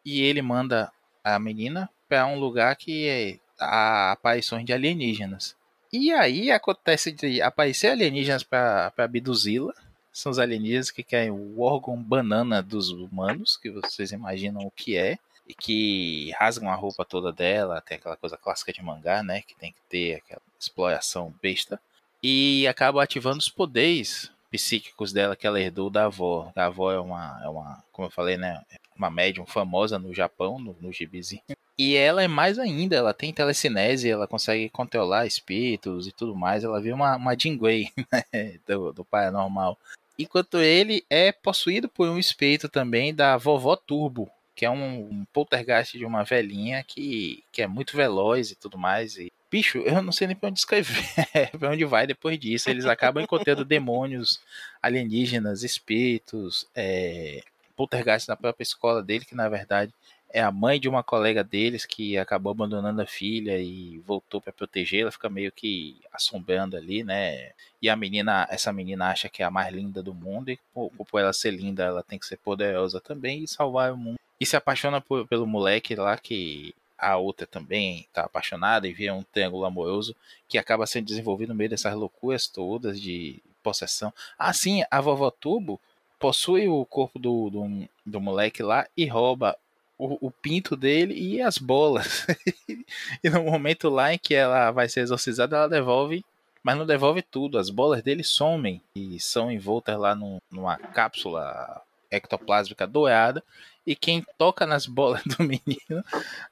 e ele manda a menina para um lugar que é a aparições de alienígenas. E aí acontece de aparecer alienígenas para abduzi-la. São os alienígenas que querem o órgão banana dos humanos, que vocês imaginam o que é. E que rasgam a roupa toda dela, tem aquela coisa clássica de mangá, né? Que tem que ter aquela exploração besta. E acabam ativando os poderes psíquicos dela que ela herdou da avó. A avó é uma, é uma como eu falei, né? Uma médium famosa no Japão, no, no gibizinho. E ela é mais ainda, ela tem telecinese, ela consegue controlar espíritos e tudo mais. Ela viu uma, uma Jingwei né, do, do paranormal. Enquanto ele é possuído por um espírito também da vovó Turbo, que é um, um poltergeist de uma velhinha que, que é muito veloz e tudo mais. E, bicho, eu não sei nem pra onde escrever, pra onde vai depois disso. Eles acabam encontrando demônios, alienígenas, espíritos, é, poltergeist na própria escola dele, que na verdade é a mãe de uma colega deles que acabou abandonando a filha e voltou para protegê-la, fica meio que assombrando ali, né? E a menina, essa menina acha que é a mais linda do mundo e por, por ela ser linda, ela tem que ser poderosa também e salvar o mundo. E se apaixona por, pelo moleque lá que a outra também está apaixonada e vira um triângulo amoroso que acaba sendo desenvolvido no meio dessas loucuras todas de possessão. Assim, a vovó Tubo possui o corpo do, do, do moleque lá e rouba o, o, pinto dele e as bolas. e no momento lá em que ela vai ser exorcizada, ela devolve, mas não devolve tudo. As bolas dele somem e são envoltas lá num, numa cápsula ectoplásmica dourada. E quem toca nas bolas do menino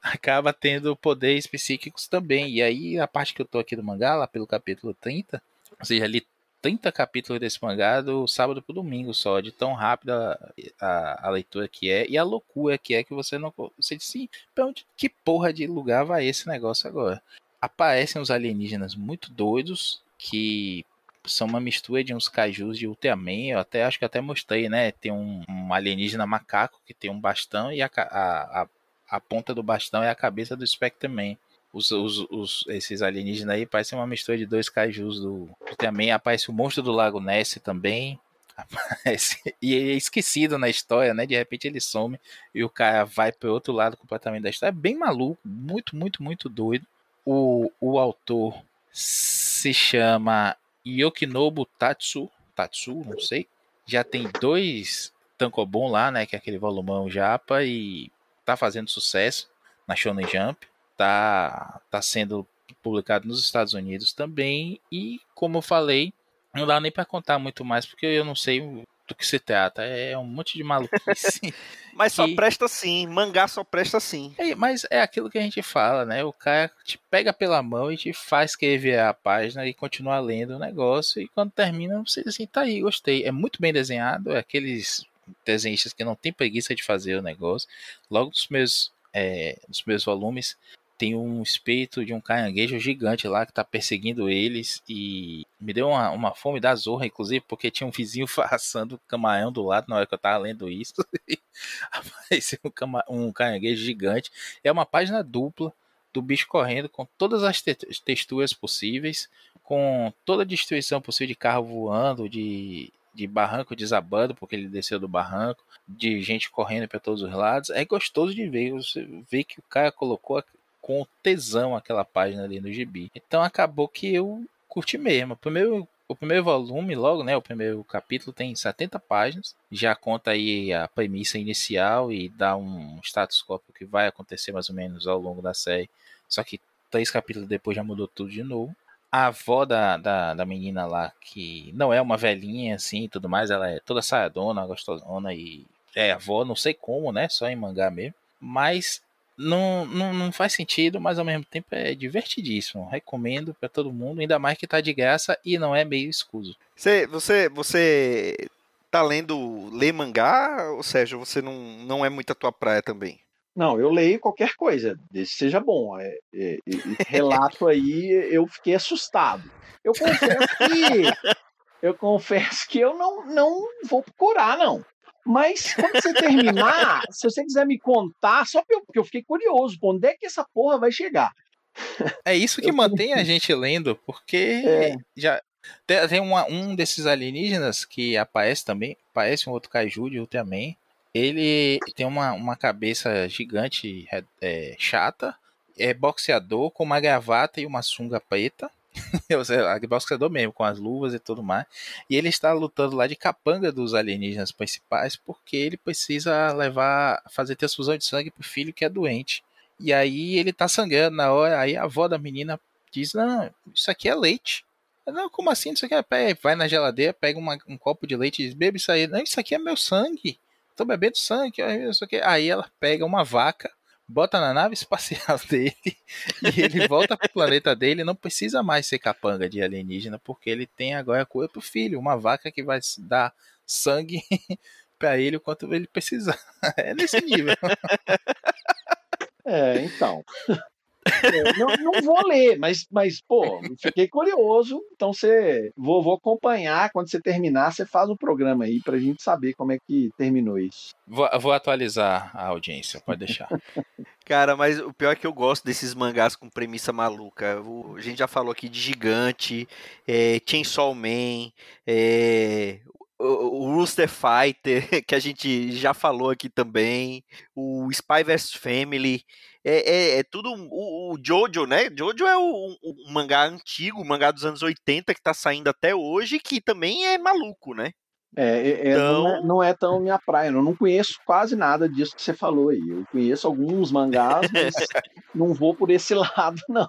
acaba tendo poderes psíquicos também. E aí, a parte que eu tô aqui do mangá, lá pelo capítulo 30, ou seja, ali 30 capítulos desse mangá do sábado pro domingo só, de tão rápida a, a, leitura que é e a loucura que é que você não. Você diz assim, pra onde, que porra de lugar vai esse negócio agora? Aparecem os alienígenas muito doidos que são uma mistura de uns cajus de Ultraman, eu até acho que até mostrei, né? Tem um, um alienígena macaco que tem um bastão e a, a, a, a ponta do bastão é a cabeça do Spectre-Man. Os, os, os, esses alienígenas aí parecem uma mistura de dois cajus do Ultraman. Aparece o monstro do Lago Ness também. Aparece, e é esquecido na história, né? De repente ele some e o cara vai para outro lado completamente da história. É bem maluco, muito, muito, muito doido. O, o autor se chama Yokinobu Tatsu, Tatsu, não sei. Já tem dois Tankobon lá, né, que é aquele volumão japa e tá fazendo sucesso na Shonen Jump. Tá tá sendo publicado nos Estados Unidos também e como eu falei, não dá nem para contar muito mais porque eu não sei do que se trata. É um monte de maluquice. mas só presta sim, mangá só presta sim. É, mas é aquilo que a gente fala, né? O cara te pega pela mão e te faz escrever a página e continuar lendo o negócio. E quando termina, você diz assim, tá aí, gostei. É muito bem desenhado, é aqueles desenhistas que não tem preguiça de fazer o negócio. Logo nos meus, é, nos meus volumes, tem um espírito de um caranguejo gigante lá que tá perseguindo eles e me deu uma, uma fome da zorra, inclusive, porque tinha um vizinho assando camarão do lado na hora que eu tava lendo isso. Apareceu um, cama, um caranguejo gigante. É uma página dupla do bicho correndo com todas as te texturas possíveis, com toda a destruição possível de carro voando, de, de barranco desabando, porque ele desceu do barranco, de gente correndo para todos os lados. É gostoso de ver, você vê que o cara colocou com tesão aquela página ali no gibi. Então acabou que eu curti mesmo. O primeiro, o primeiro volume, logo, né? O primeiro capítulo tem 70 páginas. Já conta aí a premissa inicial e dá um status quo que vai acontecer mais ou menos ao longo da série. Só que três capítulos depois já mudou tudo de novo. A avó da, da, da menina lá, que não é uma velhinha assim e tudo mais, ela é toda saiadona, gostosona e é avó, não sei como, né? Só em mangá mesmo. Mas não, não, não faz sentido, mas ao mesmo tempo é divertidíssimo. Recomendo para todo mundo, ainda mais que tá de graça e não é meio escuso. Você, você, você tá lendo, lê mangá, ou seja, você não, não é muito a tua praia também? Não, eu leio qualquer coisa, desde que seja bom. É, é, é, relato aí, eu fiquei assustado. Eu confesso que eu confesso que eu não, não vou procurar, não. Mas quando você terminar, se você quiser me contar, só porque eu fiquei curioso, onde é que essa porra vai chegar? É isso que mantém a gente lendo, porque é. já tem, uma, um desses alienígenas que aparece também, parece um outro kaiju de Ultraman. Ele tem uma, uma cabeça gigante, é, chata, é boxeador com uma gravata e uma sunga preta. boxeador mesmo, com as luvas e tudo mais. E ele está lutando lá de capanga dos alienígenas principais, porque ele precisa levar, fazer transfusão de sangue pro filho que é doente. E aí ele tá sangrando na hora, aí a avó da menina diz, não, isso aqui é leite. Não, como assim? Isso aqui é... Vai na geladeira, pega uma, um copo de leite e diz, bebe isso aí. Não, isso aqui é meu sangue. Tô bebendo sangue. Isso aqui. Aí ela pega uma vaca, bota na nave espacial dele e ele volta pro planeta dele. Não precisa mais ser capanga de alienígena, porque ele tem agora a cura pro filho, uma vaca que vai dar sangue para ele o quanto ele precisar. É nesse nível. É, então. É, não, não, vou ler, mas, mas, pô, fiquei curioso. Então você vou, vou acompanhar. Quando você terminar, você faz o um programa aí pra gente saber como é que terminou isso. Vou, vou atualizar a audiência, pode deixar. Cara, mas o pior é que eu gosto desses mangás com premissa maluca. O, a gente já falou aqui de Gigante, é, Chainsaw Man, é, o Rooster Fighter, que a gente já falou aqui também, o Spy vs Family, é, é, é tudo o, o, Jojo, né? Jojo é um mangá antigo, mangá dos anos 80 que tá saindo até hoje, que também é maluco, né? É, é, então... não, é, não, é, tão minha praia. Eu não conheço quase nada disso que você falou aí. Eu conheço alguns mangás, mas não vou por esse lado, não.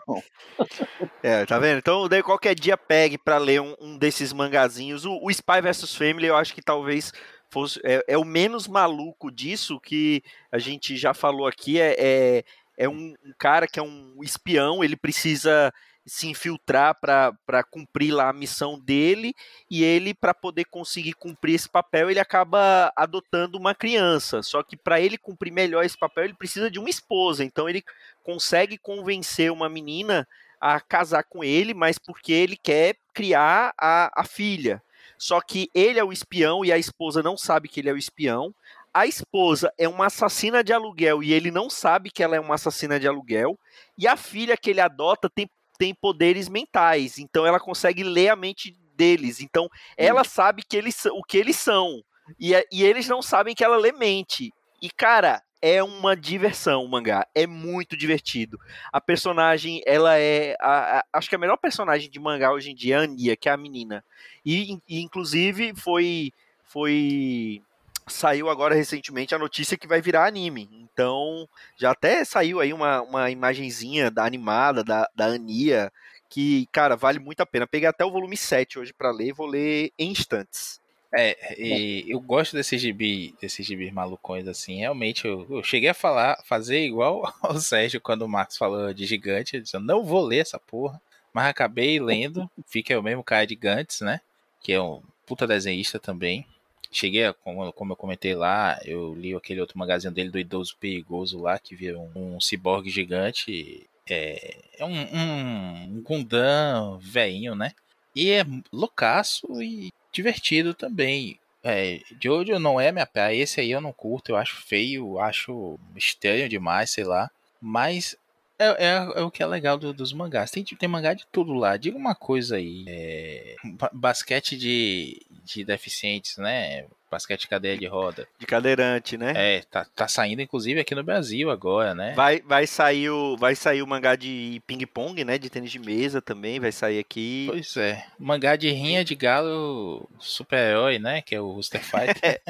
É, tá vendo? Então, daí qualquer dia pegue para ler um, um, desses mangazinhos. O, o, Spy vs Family, eu acho que talvez fosse. É, é, o menos maluco disso que a gente já falou aqui. É, é, é um, um cara que é um espião, ele precisa se infiltrar para cumprir lá a missão dele e ele para poder conseguir cumprir esse papel ele acaba adotando uma criança só que para ele cumprir melhor esse papel ele precisa de uma esposa então ele consegue convencer uma menina a casar com ele, mas porque ele quer criar a, a filha. Só que ele é o espião e a esposa não sabe que ele é o espião. A esposa é uma assassina de aluguel e ele não sabe que ela é uma assassina de aluguel. E a filha que ele adota tem, tem poderes mentais, então ela consegue ler a mente deles. Então ela sabe que eles, o que eles são. E, e eles não sabem que ela lê mente. E, cara, é uma diversão o mangá. É muito divertido. A personagem, ela é. A, a, acho que a melhor personagem de mangá hoje em dia é a Ania, que é a menina. E, e, inclusive, foi. Foi. Saiu agora recentemente a notícia que vai virar anime. Então, já até saiu aí uma, uma imagenzinha da animada, da, da Ania, que, cara, vale muito a pena. Peguei até o volume 7 hoje para ler, vou ler em instantes. É, e eu gosto desses gibi, desses gibis malucões assim. Realmente, eu, eu, cheguei a falar, fazer igual ao Sérgio quando o Marcos falou de gigante. Eu disse, eu não vou ler essa porra. Mas acabei lendo. Fica o mesmo cara de Gantz, né? Que é um puta desenhista também. Cheguei, a, como, como eu comentei lá, eu li aquele outro magazine dele do Idoso Perigoso lá, que vira um, um ciborgue gigante. É, é um, um, um Gundam veinho, né? E é loucaço e divertido também. É, Jojo não é minha praia, esse aí eu não curto, eu acho feio, acho estranho demais, sei lá. Mas é, é, é o que é legal do, dos mangás. Tem, tem mangá de tudo lá. Diga uma coisa aí: é, basquete de, de deficientes, né? basquete de cadeia de roda. De cadeirante, né? É, tá, tá saindo inclusive aqui no Brasil agora, né? Vai, vai, sair, o, vai sair o mangá de ping-pong, né? De tênis de mesa também, vai sair aqui. Pois é. Mangá de rinha de galo super-herói, né? Que é o Rooster Fighter.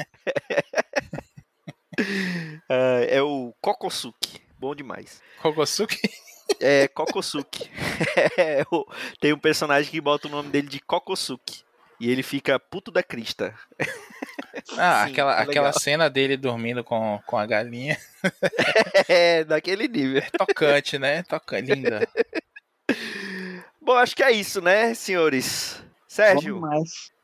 uh, é o Kokosuki. Bom demais. Kokosuki? É, Kokosuki. É, tem um personagem que bota o nome dele de Kokosuki. E ele fica puto da crista. Ah, Sim, aquela, aquela cena dele dormindo com, com a galinha. é, daquele nível. Tocante, né? Tocante, linda. Bom, acho que é isso, né, senhores? Sérgio,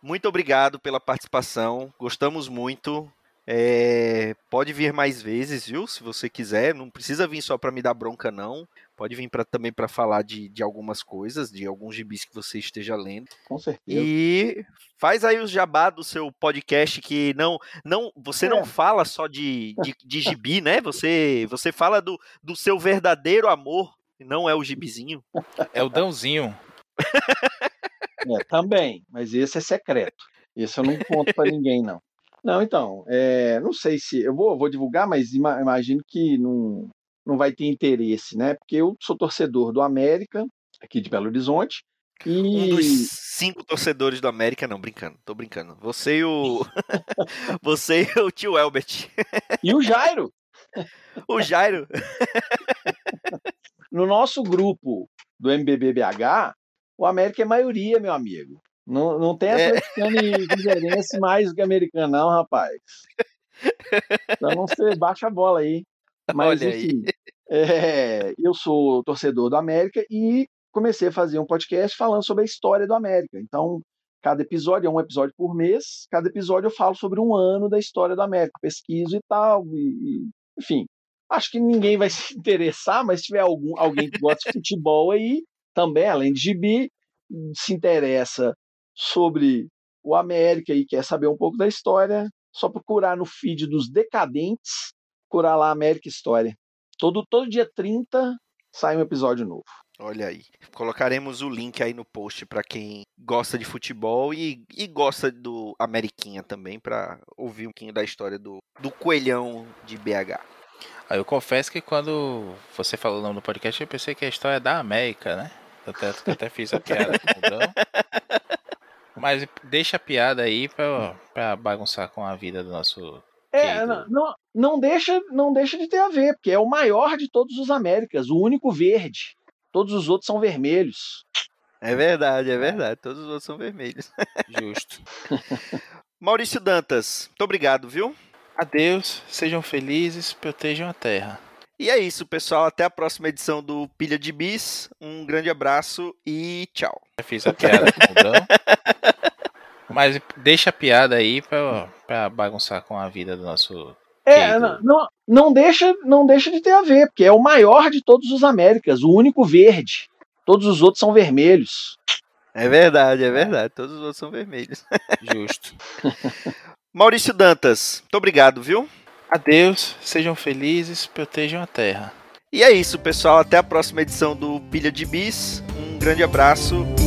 muito obrigado pela participação. Gostamos muito. É, pode vir mais vezes, viu? Se você quiser. Não precisa vir só para me dar bronca, não. Pode vir pra, também para falar de, de algumas coisas, de alguns gibis que você esteja lendo. Com certeza. E faz aí o jabá do seu podcast que não não você é. não fala só de, de, de gibi, né? Você você fala do, do seu verdadeiro amor, não é o gibizinho. É o Dãozinho. É, também, mas esse é secreto. Esse eu não conto para ninguém, não. Não, então, é, não sei se. Eu vou, vou divulgar, mas imagino que não, não vai ter interesse, né? Porque eu sou torcedor do América, aqui de Belo Horizonte. E... Um dos cinco torcedores do América, não, brincando, tô brincando. Você e o. Você e o tio Elbert. E o Jairo. o Jairo. no nosso grupo do MBBBH, o América é maioria, meu amigo. Não, não tem atleticano é. e cruzeirense mais do que americano, não, rapaz. Então não você baixa a bola aí. Mas, Olha enfim, é, eu sou torcedor do América e comecei a fazer um podcast falando sobre a história do América. Então, cada episódio é um episódio por mês, cada episódio eu falo sobre um ano da história do América, pesquiso e tal, e, enfim. Acho que ninguém vai se interessar, mas se tiver algum, alguém que gosta de futebol aí, também, além de gibi, se interessa sobre o América e quer saber um pouco da história, só procurar no feed dos Decadentes procurar lá América História. Todo, todo dia 30 sai um episódio novo. Olha aí. Colocaremos o link aí no post para quem gosta de futebol e, e gosta do Ameriquinha também, para ouvir um pouquinho da história do, do coelhão de BH. Eu confesso que quando você falou o nome do podcast, eu pensei que a história é da América, né? Eu até, eu até fiz a piada Mas deixa a piada aí pra, pra bagunçar com a vida do nosso é, não, não, deixa, não deixa de ter a ver, porque é o maior de todos os Américas, o único verde. Todos os outros são vermelhos. É verdade, é verdade. Todos os outros são vermelhos. Justo. Maurício Dantas, muito obrigado, viu? Adeus, sejam felizes, protejam a terra. E é isso, pessoal. Até a próxima edição do Pilha de Bis. Um grande abraço e tchau. Eu fiz a piada Mas deixa a piada aí pra, pra bagunçar com a vida do nosso. É, não, não, não, deixa, não deixa de ter a ver, porque é o maior de todos os Américas, o único verde. Todos os outros são vermelhos. É verdade, é verdade. Todos os outros são vermelhos. Justo. Maurício Dantas, muito obrigado, viu? Adeus, sejam felizes, protejam a terra. E é isso, pessoal. Até a próxima edição do Pilha de Bis. Um grande abraço e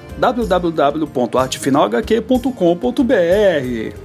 www.artefinalhq.com.br